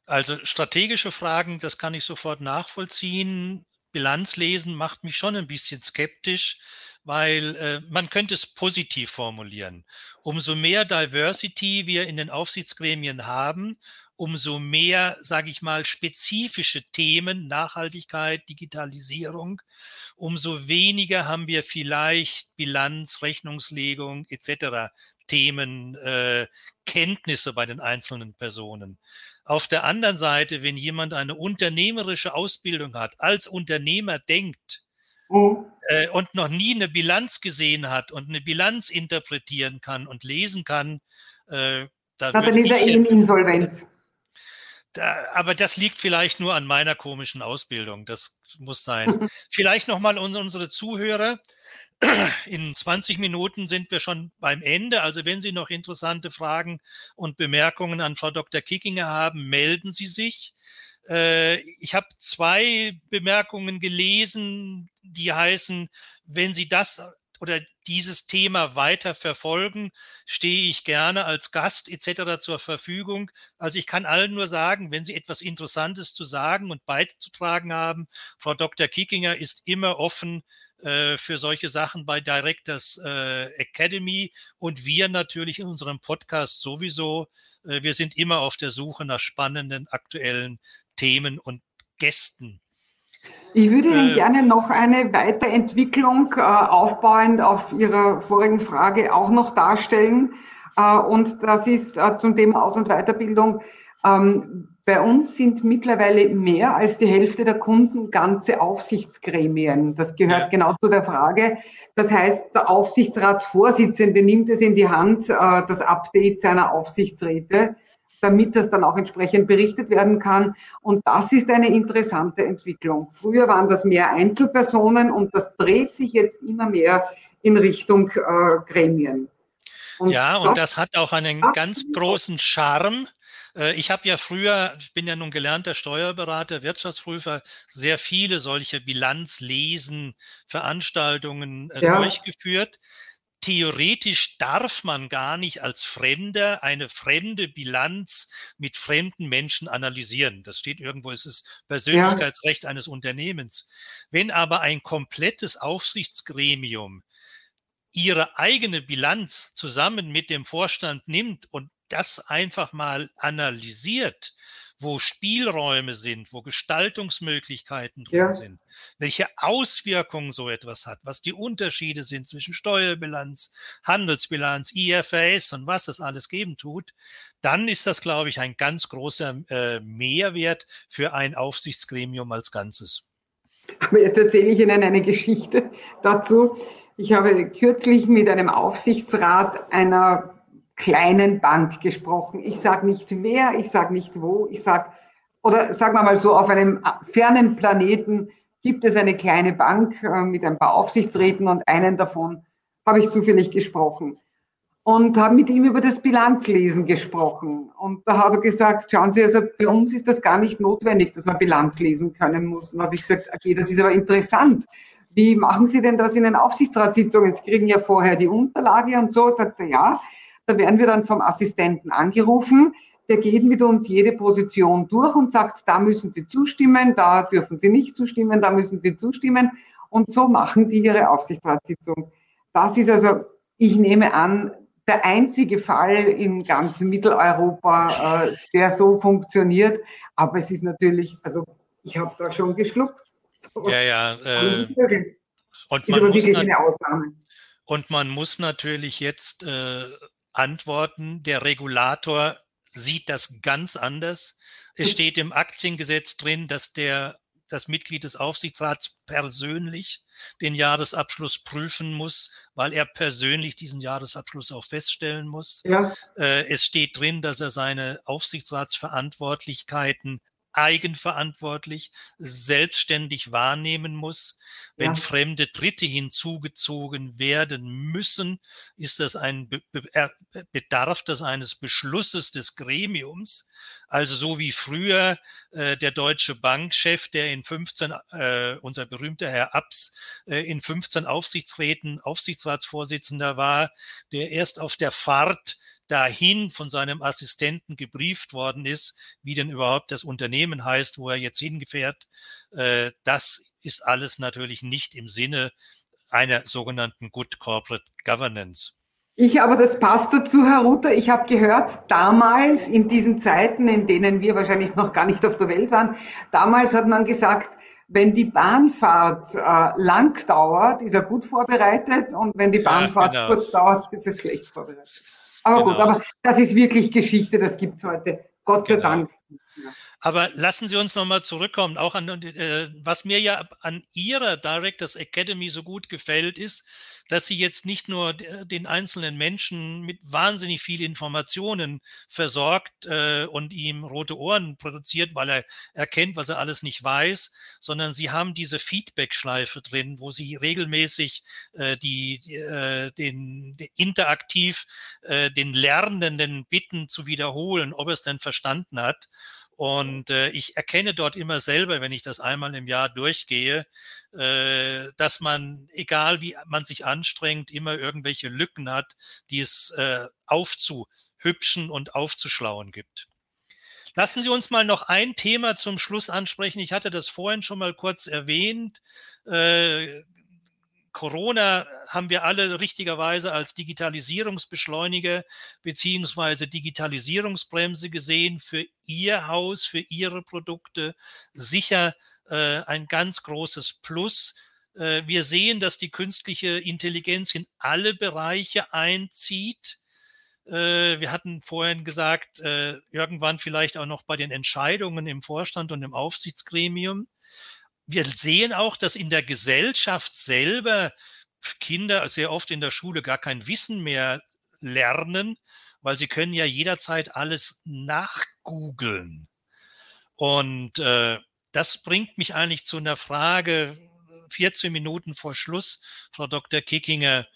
Also strategische Fragen, das kann ich sofort nachvollziehen. Bilanzlesen macht mich schon ein bisschen skeptisch, weil äh, man könnte es positiv formulieren. Umso mehr Diversity wir in den Aufsichtsgremien haben, umso mehr, sage ich mal, spezifische Themen, Nachhaltigkeit, Digitalisierung, umso weniger haben wir vielleicht Bilanz, Rechnungslegung etc. Themen, äh, Kenntnisse bei den einzelnen Personen. Auf der anderen Seite, wenn jemand eine unternehmerische Ausbildung hat, als Unternehmer denkt mhm. äh, und noch nie eine Bilanz gesehen hat und eine Bilanz interpretieren kann und lesen kann, äh, da Na, dann ist er in Insolvenz. Da, aber das liegt vielleicht nur an meiner komischen Ausbildung. Das muss sein. vielleicht nochmal an unsere Zuhörer. In 20 Minuten sind wir schon beim Ende. Also wenn Sie noch interessante Fragen und Bemerkungen an Frau Dr. Kickinger haben, melden Sie sich. Äh, ich habe zwei Bemerkungen gelesen, die heißen, wenn Sie das oder dieses Thema weiter verfolgen, stehe ich gerne als Gast etc. zur Verfügung. Also ich kann allen nur sagen, wenn Sie etwas Interessantes zu sagen und beizutragen haben, Frau Dr. Kickinger ist immer offen äh, für solche Sachen bei Directors äh, Academy und wir natürlich in unserem Podcast sowieso. Äh, wir sind immer auf der Suche nach spannenden aktuellen Themen und Gästen. Ich würde Ihnen äh, gerne noch eine Weiterentwicklung äh, aufbauend auf Ihrer vorigen Frage auch noch darstellen. Und das ist zum Thema Aus- und Weiterbildung. Ähm, bei uns sind mittlerweile mehr als die Hälfte der Kunden ganze Aufsichtsgremien. Das gehört ja. genau zu der Frage. Das heißt, der Aufsichtsratsvorsitzende nimmt es in die Hand, äh, das Update seiner Aufsichtsräte, damit das dann auch entsprechend berichtet werden kann. Und das ist eine interessante Entwicklung. Früher waren das mehr Einzelpersonen und das dreht sich jetzt immer mehr in Richtung äh, Gremien. Und ja, und das, das hat auch einen ganz großen Charme, ich habe ja früher, ich bin ja nun gelernter Steuerberater, Wirtschaftsprüfer, sehr viele solche Bilanzlesen, Veranstaltungen äh, ja. durchgeführt. theoretisch darf man gar nicht als Fremder eine fremde Bilanz mit fremden Menschen analysieren. Das steht irgendwo, es ist Persönlichkeitsrecht ja. eines Unternehmens. Wenn aber ein komplettes Aufsichtsgremium ihre eigene Bilanz zusammen mit dem Vorstand nimmt und das einfach mal analysiert, wo Spielräume sind, wo Gestaltungsmöglichkeiten drin ja. sind, welche Auswirkungen so etwas hat, was die Unterschiede sind zwischen Steuerbilanz, Handelsbilanz, IFRS und was es alles geben tut, dann ist das, glaube ich, ein ganz großer äh, Mehrwert für ein Aufsichtsgremium als Ganzes. Aber jetzt erzähle ich Ihnen eine Geschichte dazu. Ich habe kürzlich mit einem Aufsichtsrat einer kleinen Bank gesprochen. Ich sage nicht wer, ich sage nicht wo, ich sage, oder sagen wir mal so, auf einem fernen Planeten gibt es eine kleine Bank äh, mit ein paar Aufsichtsräten und einen davon habe ich zufällig gesprochen und habe mit ihm über das Bilanzlesen gesprochen. Und da hat er gesagt, schauen Sie, also bei uns ist das gar nicht notwendig, dass man Bilanz lesen können muss. Und da habe ich gesagt, okay, das ist aber interessant. Wie machen Sie denn das in den Aufsichtsratssitzungen? Sie kriegen ja vorher die Unterlage und so. Sagt er, ja, da werden wir dann vom Assistenten angerufen. Der geht mit uns jede Position durch und sagt, da müssen Sie zustimmen, da dürfen Sie nicht zustimmen, da müssen Sie zustimmen. Und so machen die ihre Aufsichtsratssitzung. Das ist also, ich nehme an, der einzige Fall in ganz Mitteleuropa, äh, der so funktioniert. Aber es ist natürlich, also ich habe da schon geschluckt. Ja, ja. Äh, und, man muss und man muss natürlich jetzt äh, antworten. Der Regulator sieht das ganz anders. Es hm. steht im Aktiengesetz drin, dass der das Mitglied des Aufsichtsrats persönlich den Jahresabschluss prüfen muss, weil er persönlich diesen Jahresabschluss auch feststellen muss. Ja. Äh, es steht drin, dass er seine Aufsichtsratsverantwortlichkeiten eigenverantwortlich, selbstständig wahrnehmen muss. Wenn ja. fremde Dritte hinzugezogen werden müssen, ist das ein Be Bedarf das eines Beschlusses des Gremiums. Also so wie früher äh, der deutsche Bankchef, der in 15, äh, unser berühmter Herr Abs, äh, in 15 Aufsichtsräten Aufsichtsratsvorsitzender war, der erst auf der Fahrt dahin von seinem Assistenten gebrieft worden ist, wie denn überhaupt das Unternehmen heißt, wo er jetzt hingefährt. Äh, das ist alles natürlich nicht im Sinne einer sogenannten Good Corporate Governance. Ich aber, das passt dazu, Herr Ruther. Ich habe gehört, damals in diesen Zeiten, in denen wir wahrscheinlich noch gar nicht auf der Welt waren, damals hat man gesagt, wenn die Bahnfahrt äh, lang dauert, ist er gut vorbereitet und wenn die Bahnfahrt ja, genau. kurz dauert, ist er schlecht vorbereitet. Aber genau. gut, aber das ist wirklich Geschichte, das gibt es heute. Gott sei genau. Dank. Aber lassen Sie uns nochmal zurückkommen, auch an, äh, was mir ja an Ihrer Directors Academy so gut gefällt, ist, dass Sie jetzt nicht nur den einzelnen Menschen mit wahnsinnig viel Informationen versorgt äh, und ihm rote Ohren produziert, weil er erkennt, was er alles nicht weiß, sondern Sie haben diese Feedback-Schleife drin, wo Sie regelmäßig äh, die, äh, den, den interaktiv äh, den Lernenden bitten zu wiederholen, ob er es denn verstanden hat. Und äh, ich erkenne dort immer selber, wenn ich das einmal im Jahr durchgehe, äh, dass man, egal wie man sich anstrengt, immer irgendwelche Lücken hat, die es äh, aufzuhübschen und aufzuschlauen gibt. Lassen Sie uns mal noch ein Thema zum Schluss ansprechen. Ich hatte das vorhin schon mal kurz erwähnt. Äh, Corona haben wir alle richtigerweise als Digitalisierungsbeschleuniger beziehungsweise Digitalisierungsbremse gesehen für Ihr Haus, für Ihre Produkte. Sicher äh, ein ganz großes Plus. Äh, wir sehen, dass die künstliche Intelligenz in alle Bereiche einzieht. Äh, wir hatten vorhin gesagt, äh, irgendwann vielleicht auch noch bei den Entscheidungen im Vorstand und im Aufsichtsgremium wir sehen auch, dass in der Gesellschaft selber Kinder sehr oft in der Schule gar kein Wissen mehr lernen, weil sie können ja jederzeit alles nachgoogeln. Und äh, das bringt mich eigentlich zu einer Frage, 14 Minuten vor Schluss, Frau Dr. Kickinger.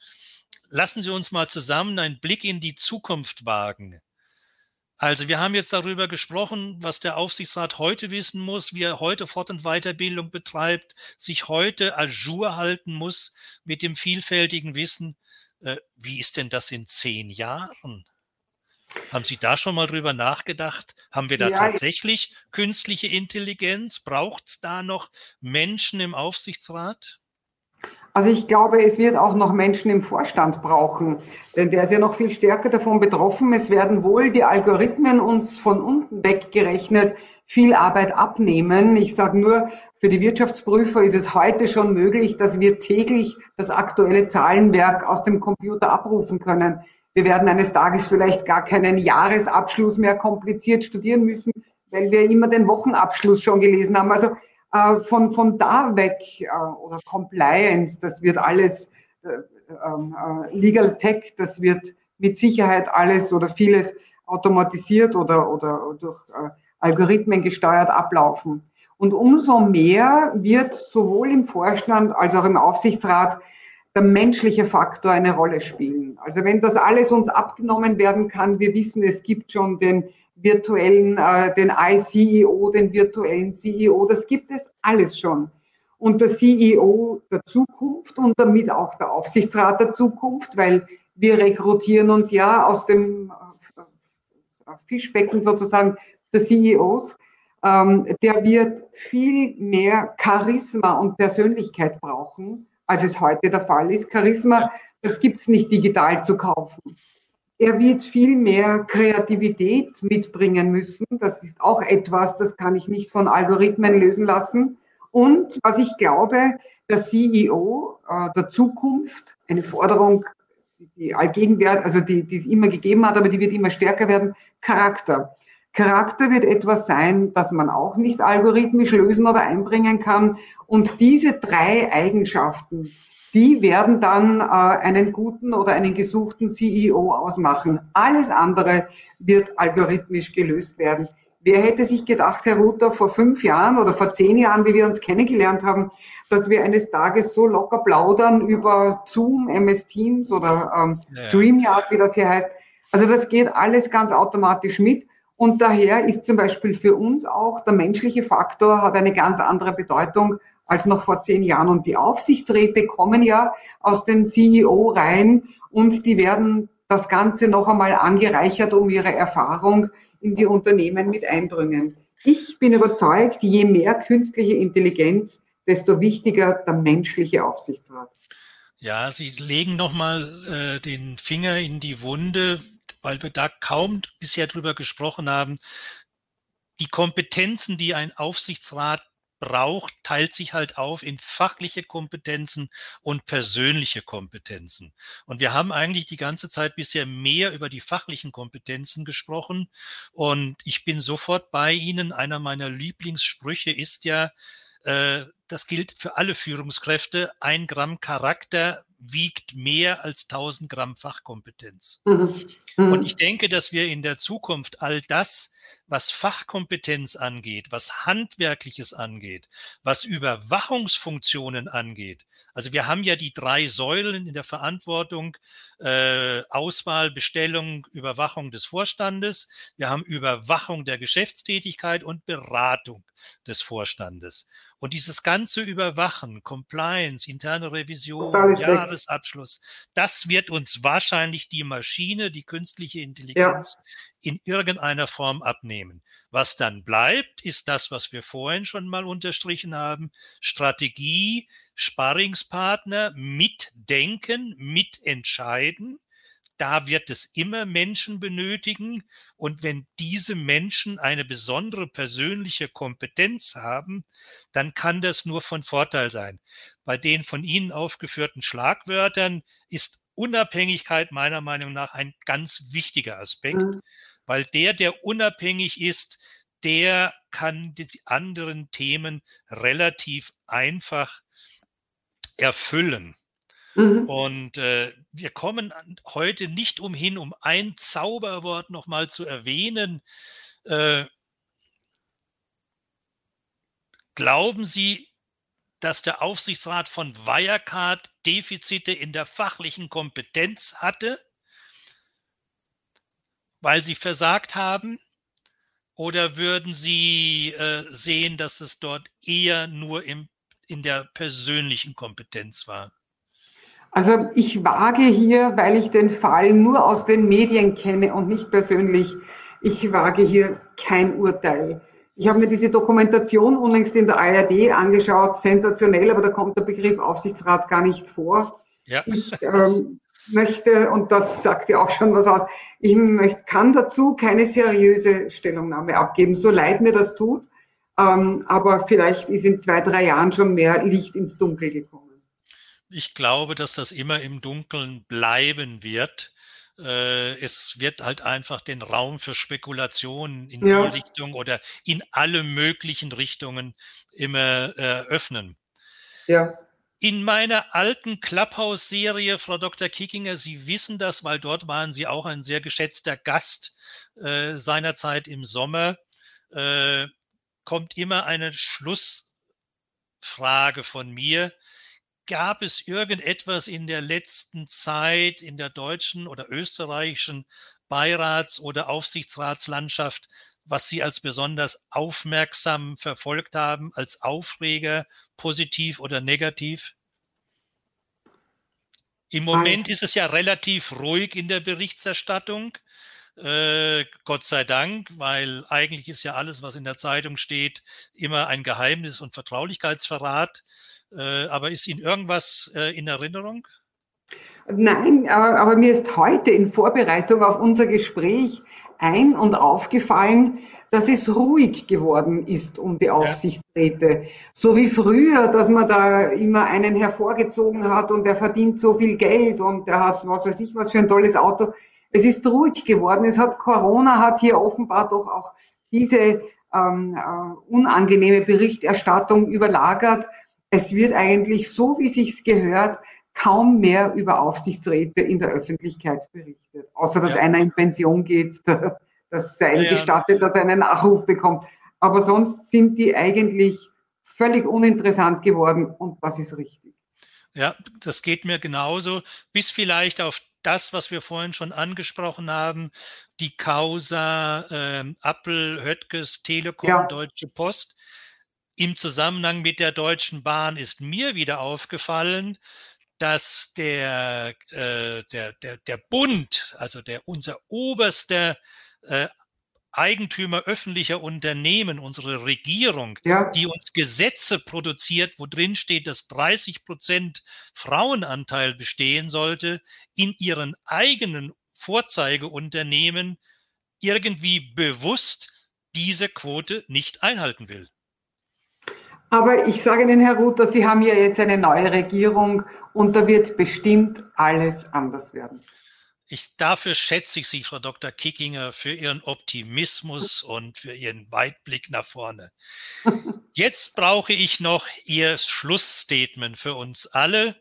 Lassen Sie uns mal zusammen einen Blick in die Zukunft wagen. Also wir haben jetzt darüber gesprochen, was der Aufsichtsrat heute wissen muss, wie er heute Fort- und Weiterbildung betreibt, sich heute ajour halten muss mit dem vielfältigen Wissen. Äh, wie ist denn das in zehn Jahren? Haben Sie da schon mal drüber nachgedacht? Haben wir da ja, tatsächlich künstliche Intelligenz? Braucht es da noch Menschen im Aufsichtsrat? Also ich glaube, es wird auch noch Menschen im Vorstand brauchen, denn der ist ja noch viel stärker davon betroffen. Es werden wohl die Algorithmen uns von unten weggerechnet viel Arbeit abnehmen. Ich sage nur, für die Wirtschaftsprüfer ist es heute schon möglich, dass wir täglich das aktuelle Zahlenwerk aus dem Computer abrufen können. Wir werden eines Tages vielleicht gar keinen Jahresabschluss mehr kompliziert studieren müssen, weil wir immer den Wochenabschluss schon gelesen haben. Also von, von da weg äh, oder Compliance, das wird alles äh, ähm, äh, Legal Tech, das wird mit Sicherheit alles oder vieles automatisiert oder, oder durch äh, Algorithmen gesteuert ablaufen. Und umso mehr wird sowohl im Vorstand als auch im Aufsichtsrat der menschliche Faktor eine Rolle spielen. Also wenn das alles uns abgenommen werden kann, wir wissen, es gibt schon den virtuellen, äh, den iCEO, den virtuellen CEO, das gibt es alles schon. Und der CEO der Zukunft und damit auch der Aufsichtsrat der Zukunft, weil wir rekrutieren uns ja aus dem äh, Fischbecken sozusagen der CEOs, ähm, der wird viel mehr Charisma und Persönlichkeit brauchen als es heute der Fall ist. Charisma, das gibt es nicht digital zu kaufen. Er wird viel mehr Kreativität mitbringen müssen. Das ist auch etwas, das kann ich nicht von Algorithmen lösen lassen. Und was ich glaube, der CEO äh, der Zukunft, eine Forderung, die allgegenwärtig, also die, die es immer gegeben hat, aber die wird immer stärker werden, Charakter. Charakter wird etwas sein, das man auch nicht algorithmisch lösen oder einbringen kann. Und diese drei Eigenschaften, die werden dann äh, einen guten oder einen gesuchten CEO ausmachen. Alles andere wird algorithmisch gelöst werden. Wer hätte sich gedacht, Herr Ruther, vor fünf Jahren oder vor zehn Jahren, wie wir uns kennengelernt haben, dass wir eines Tages so locker plaudern über Zoom, MS Teams oder ähm. StreamYard, wie das hier heißt. Also das geht alles ganz automatisch mit. Und daher ist zum Beispiel für uns auch der menschliche Faktor hat eine ganz andere Bedeutung als noch vor zehn Jahren. Und die Aufsichtsräte kommen ja aus den CEO-Reihen und die werden das Ganze noch einmal angereichert um ihre Erfahrung in die Unternehmen mit einbringen. Ich bin überzeugt, je mehr künstliche Intelligenz, desto wichtiger der menschliche Aufsichtsrat. Ja, Sie legen nochmal äh, den Finger in die Wunde, weil wir da kaum bisher drüber gesprochen haben. Die Kompetenzen, die ein Aufsichtsrat braucht, teilt sich halt auf in fachliche Kompetenzen und persönliche Kompetenzen. Und wir haben eigentlich die ganze Zeit bisher mehr über die fachlichen Kompetenzen gesprochen. Und ich bin sofort bei Ihnen. Einer meiner Lieblingssprüche ist ja, äh, das gilt für alle Führungskräfte, ein Gramm Charakter wiegt mehr als 1000 Gramm Fachkompetenz. Mhm. Mhm. Und ich denke, dass wir in der Zukunft all das, was Fachkompetenz angeht, was Handwerkliches angeht, was Überwachungsfunktionen angeht, also wir haben ja die drei Säulen in der Verantwortung, äh, Auswahl, Bestellung, Überwachung des Vorstandes. Wir haben Überwachung der Geschäftstätigkeit und Beratung des Vorstandes. Und dieses ganze Überwachen, Compliance, interne Revision, Jahresabschluss, das wird uns wahrscheinlich die Maschine, die künstliche Intelligenz ja. In irgendeiner Form abnehmen. Was dann bleibt, ist das, was wir vorhin schon mal unterstrichen haben, Strategie, Sparringspartner, mitdenken, mitentscheiden da wird es immer Menschen benötigen. Und wenn diese Menschen eine besondere persönliche Kompetenz haben, dann kann das nur von Vorteil sein. Bei den von Ihnen aufgeführten Schlagwörtern ist Unabhängigkeit meiner Meinung nach ein ganz wichtiger Aspekt, mhm. Weil der, der unabhängig ist, der kann die anderen Themen relativ einfach erfüllen. Mhm. Und äh, wir kommen heute nicht umhin, um ein Zauberwort nochmal zu erwähnen. Äh, glauben Sie, dass der Aufsichtsrat von Wirecard Defizite in der fachlichen Kompetenz hatte, weil sie versagt haben? Oder würden Sie äh, sehen, dass es dort eher nur im, in der persönlichen Kompetenz war? Also ich wage hier, weil ich den Fall nur aus den Medien kenne und nicht persönlich, ich wage hier kein Urteil. Ich habe mir diese Dokumentation unlängst in der ARD angeschaut, sensationell, aber da kommt der Begriff Aufsichtsrat gar nicht vor. Ja. Ich ähm, möchte, und das sagt ja auch schon was aus, ich möchte, kann dazu keine seriöse Stellungnahme abgeben, so leid mir das tut. Ähm, aber vielleicht ist in zwei, drei Jahren schon mehr Licht ins Dunkel gekommen. Ich glaube, dass das immer im Dunkeln bleiben wird. Äh, es wird halt einfach den Raum für Spekulationen in ja. die Richtung oder in alle möglichen Richtungen immer äh, öffnen. Ja. In meiner alten Clubhouse-Serie, Frau Dr. Kickinger, Sie wissen das, weil dort waren Sie auch ein sehr geschätzter Gast äh, seinerzeit im Sommer, äh, kommt immer eine Schlussfrage von mir. Gab es irgendetwas in der letzten Zeit in der deutschen oder österreichischen Beirats- oder Aufsichtsratslandschaft, was Sie als besonders aufmerksam verfolgt haben, als Aufreger, positiv oder negativ? Im Moment ist es ja relativ ruhig in der Berichterstattung. Äh, Gott sei Dank, weil eigentlich ist ja alles, was in der Zeitung steht, immer ein Geheimnis und Vertraulichkeitsverrat. Äh, aber ist Ihnen irgendwas äh, in Erinnerung? Nein, aber, aber mir ist heute in Vorbereitung auf unser Gespräch ein und aufgefallen, dass es ruhig geworden ist um die Aufsichtsräte. So wie früher, dass man da immer einen hervorgezogen hat und der verdient so viel Geld und der hat was weiß ich was für ein tolles Auto. Es ist ruhig geworden. Es hat Corona hat hier offenbar doch auch diese ähm, äh, unangenehme Berichterstattung überlagert. Es wird eigentlich so, wie sich's gehört, kaum mehr über Aufsichtsräte in der Öffentlichkeit berichtet. Außer dass ja. einer in Pension geht, dass sei ja, gestattet, dass er einen Nachruf bekommt. Aber sonst sind die eigentlich völlig uninteressant geworden und das ist richtig. Ja, das geht mir genauso. Bis vielleicht auf das, was wir vorhin schon angesprochen haben, die Causa äh, Apple, Höttges, Telekom, ja. Deutsche Post. Im Zusammenhang mit der Deutschen Bahn ist mir wieder aufgefallen, dass der, äh, der, der, der Bund, also der unser oberster äh, Eigentümer öffentlicher Unternehmen, unsere Regierung, ja. die uns Gesetze produziert, wo drin steht, dass 30 Prozent Frauenanteil bestehen sollte, in ihren eigenen Vorzeigeunternehmen irgendwie bewusst diese Quote nicht einhalten will. Aber ich sage Ihnen, Herr Ruther, Sie haben ja jetzt eine neue Regierung und da wird bestimmt alles anders werden. Ich, dafür schätze ich Sie, Frau Dr. Kickinger, für Ihren Optimismus und für Ihren Weitblick nach vorne. Jetzt brauche ich noch Ihr Schlussstatement für uns alle.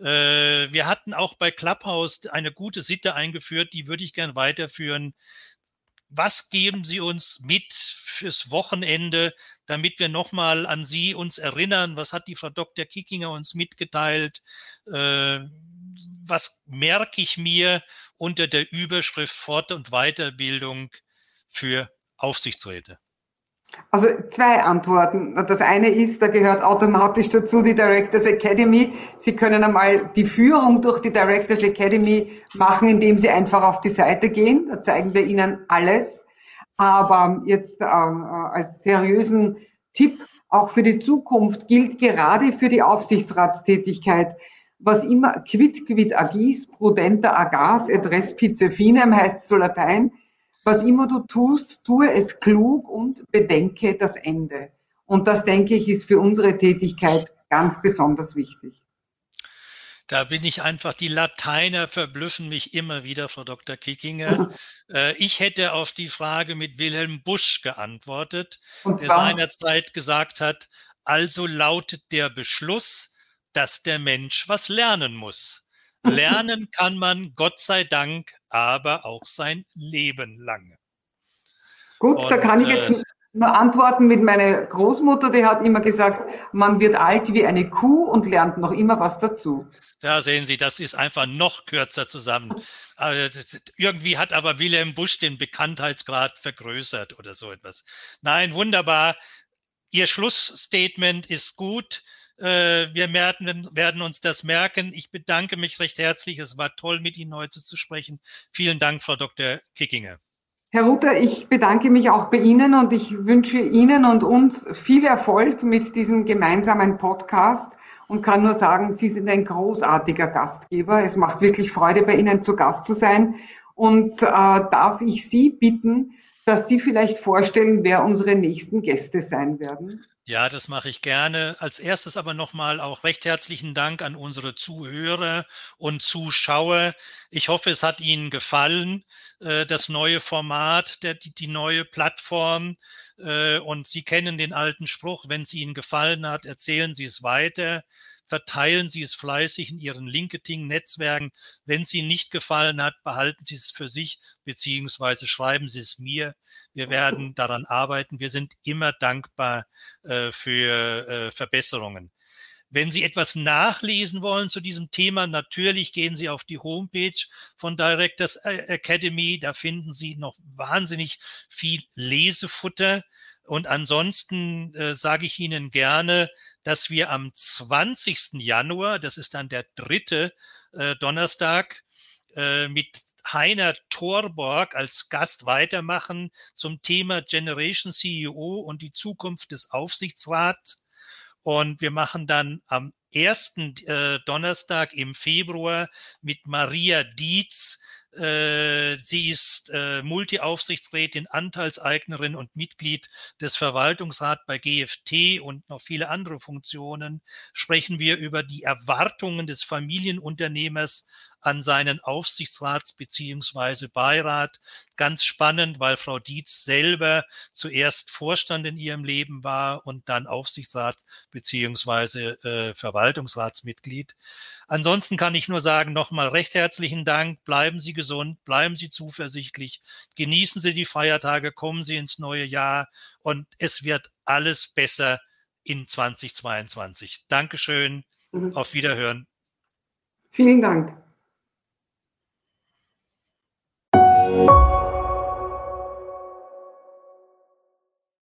Äh, wir hatten auch bei Clubhouse eine gute Sitte eingeführt, die würde ich gern weiterführen was geben Sie uns mit fürs Wochenende, damit wir nochmal an Sie uns erinnern? Was hat die Frau Dr. Kickinger uns mitgeteilt? Äh, was merke ich mir unter der Überschrift Fort- und Weiterbildung für Aufsichtsräte? Also zwei Antworten. Das eine ist, da gehört automatisch dazu die Directors Academy. Sie können einmal die Führung durch die Directors Academy machen, indem Sie einfach auf die Seite gehen. Da zeigen wir Ihnen alles. Aber jetzt äh, als seriösen Tipp auch für die Zukunft gilt gerade für die Aufsichtsratstätigkeit, was immer quid quid agis, prudenter agas, et respice finem heißt so Latein, was immer du tust, tue es klug und bedenke das Ende. Und das, denke ich, ist für unsere Tätigkeit ganz besonders wichtig. Da bin ich einfach, die Lateiner verblüffen mich immer wieder, Frau Dr. Kickinger. Äh, ich hätte auf die Frage mit Wilhelm Busch geantwortet, der seinerzeit gesagt hat, also lautet der Beschluss, dass der Mensch was lernen muss. Lernen kann man, Gott sei Dank, aber auch sein Leben lang. Gut, Und, da kann ich jetzt äh, nur antworten mit meiner Großmutter, die hat immer gesagt, man wird alt wie eine Kuh und lernt noch immer was dazu. Da sehen Sie, das ist einfach noch kürzer zusammen. Äh, irgendwie hat aber Wilhelm Busch den Bekanntheitsgrad vergrößert oder so etwas. Nein, wunderbar. Ihr Schlussstatement ist gut. Äh, wir werden, werden uns das merken. Ich bedanke mich recht herzlich. Es war toll, mit Ihnen heute zu sprechen. Vielen Dank, Frau Dr. Kickinger. Herr Ruther, ich bedanke mich auch bei Ihnen und ich wünsche Ihnen und uns viel Erfolg mit diesem gemeinsamen Podcast und kann nur sagen, Sie sind ein großartiger Gastgeber. Es macht wirklich Freude, bei Ihnen zu Gast zu sein. Und äh, darf ich Sie bitten, dass Sie vielleicht vorstellen, wer unsere nächsten Gäste sein werden? Ja, das mache ich gerne. Als erstes aber nochmal auch recht herzlichen Dank an unsere Zuhörer und Zuschauer. Ich hoffe, es hat Ihnen gefallen, äh, das neue Format, die neue Plattform. Äh, und Sie kennen den alten Spruch, wenn es Ihnen gefallen hat, erzählen Sie es weiter verteilen Sie es fleißig in Ihren LinkedIn-Netzwerken. Wenn es Ihnen nicht gefallen hat, behalten Sie es für sich, beziehungsweise schreiben Sie es mir. Wir werden daran arbeiten. Wir sind immer dankbar äh, für äh, Verbesserungen. Wenn Sie etwas nachlesen wollen zu diesem Thema, natürlich gehen Sie auf die Homepage von Directors Academy. Da finden Sie noch wahnsinnig viel Lesefutter. Und ansonsten äh, sage ich Ihnen gerne, dass wir am 20. Januar, das ist dann der dritte äh, Donnerstag, äh, mit Heiner Thorborg als Gast weitermachen zum Thema Generation CEO und die Zukunft des Aufsichtsrats. Und wir machen dann am ersten äh, Donnerstag im Februar mit Maria Dietz sie ist äh, Multi-Aufsichtsrätin, Anteilseignerin und Mitglied des Verwaltungsrats bei GFT und noch viele andere Funktionen. Sprechen wir über die Erwartungen des Familienunternehmers an seinen Aufsichtsrats beziehungsweise Beirat. Ganz spannend, weil Frau Dietz selber zuerst Vorstand in ihrem Leben war und dann Aufsichtsrat beziehungsweise äh, Verwaltungsratsmitglied. Ansonsten kann ich nur sagen, nochmal recht herzlichen Dank. Bleiben Sie gesund, bleiben Sie zuversichtlich, genießen Sie die Feiertage, kommen Sie ins neue Jahr und es wird alles besser in 2022. Dankeschön. Mhm. Auf Wiederhören. Vielen Dank.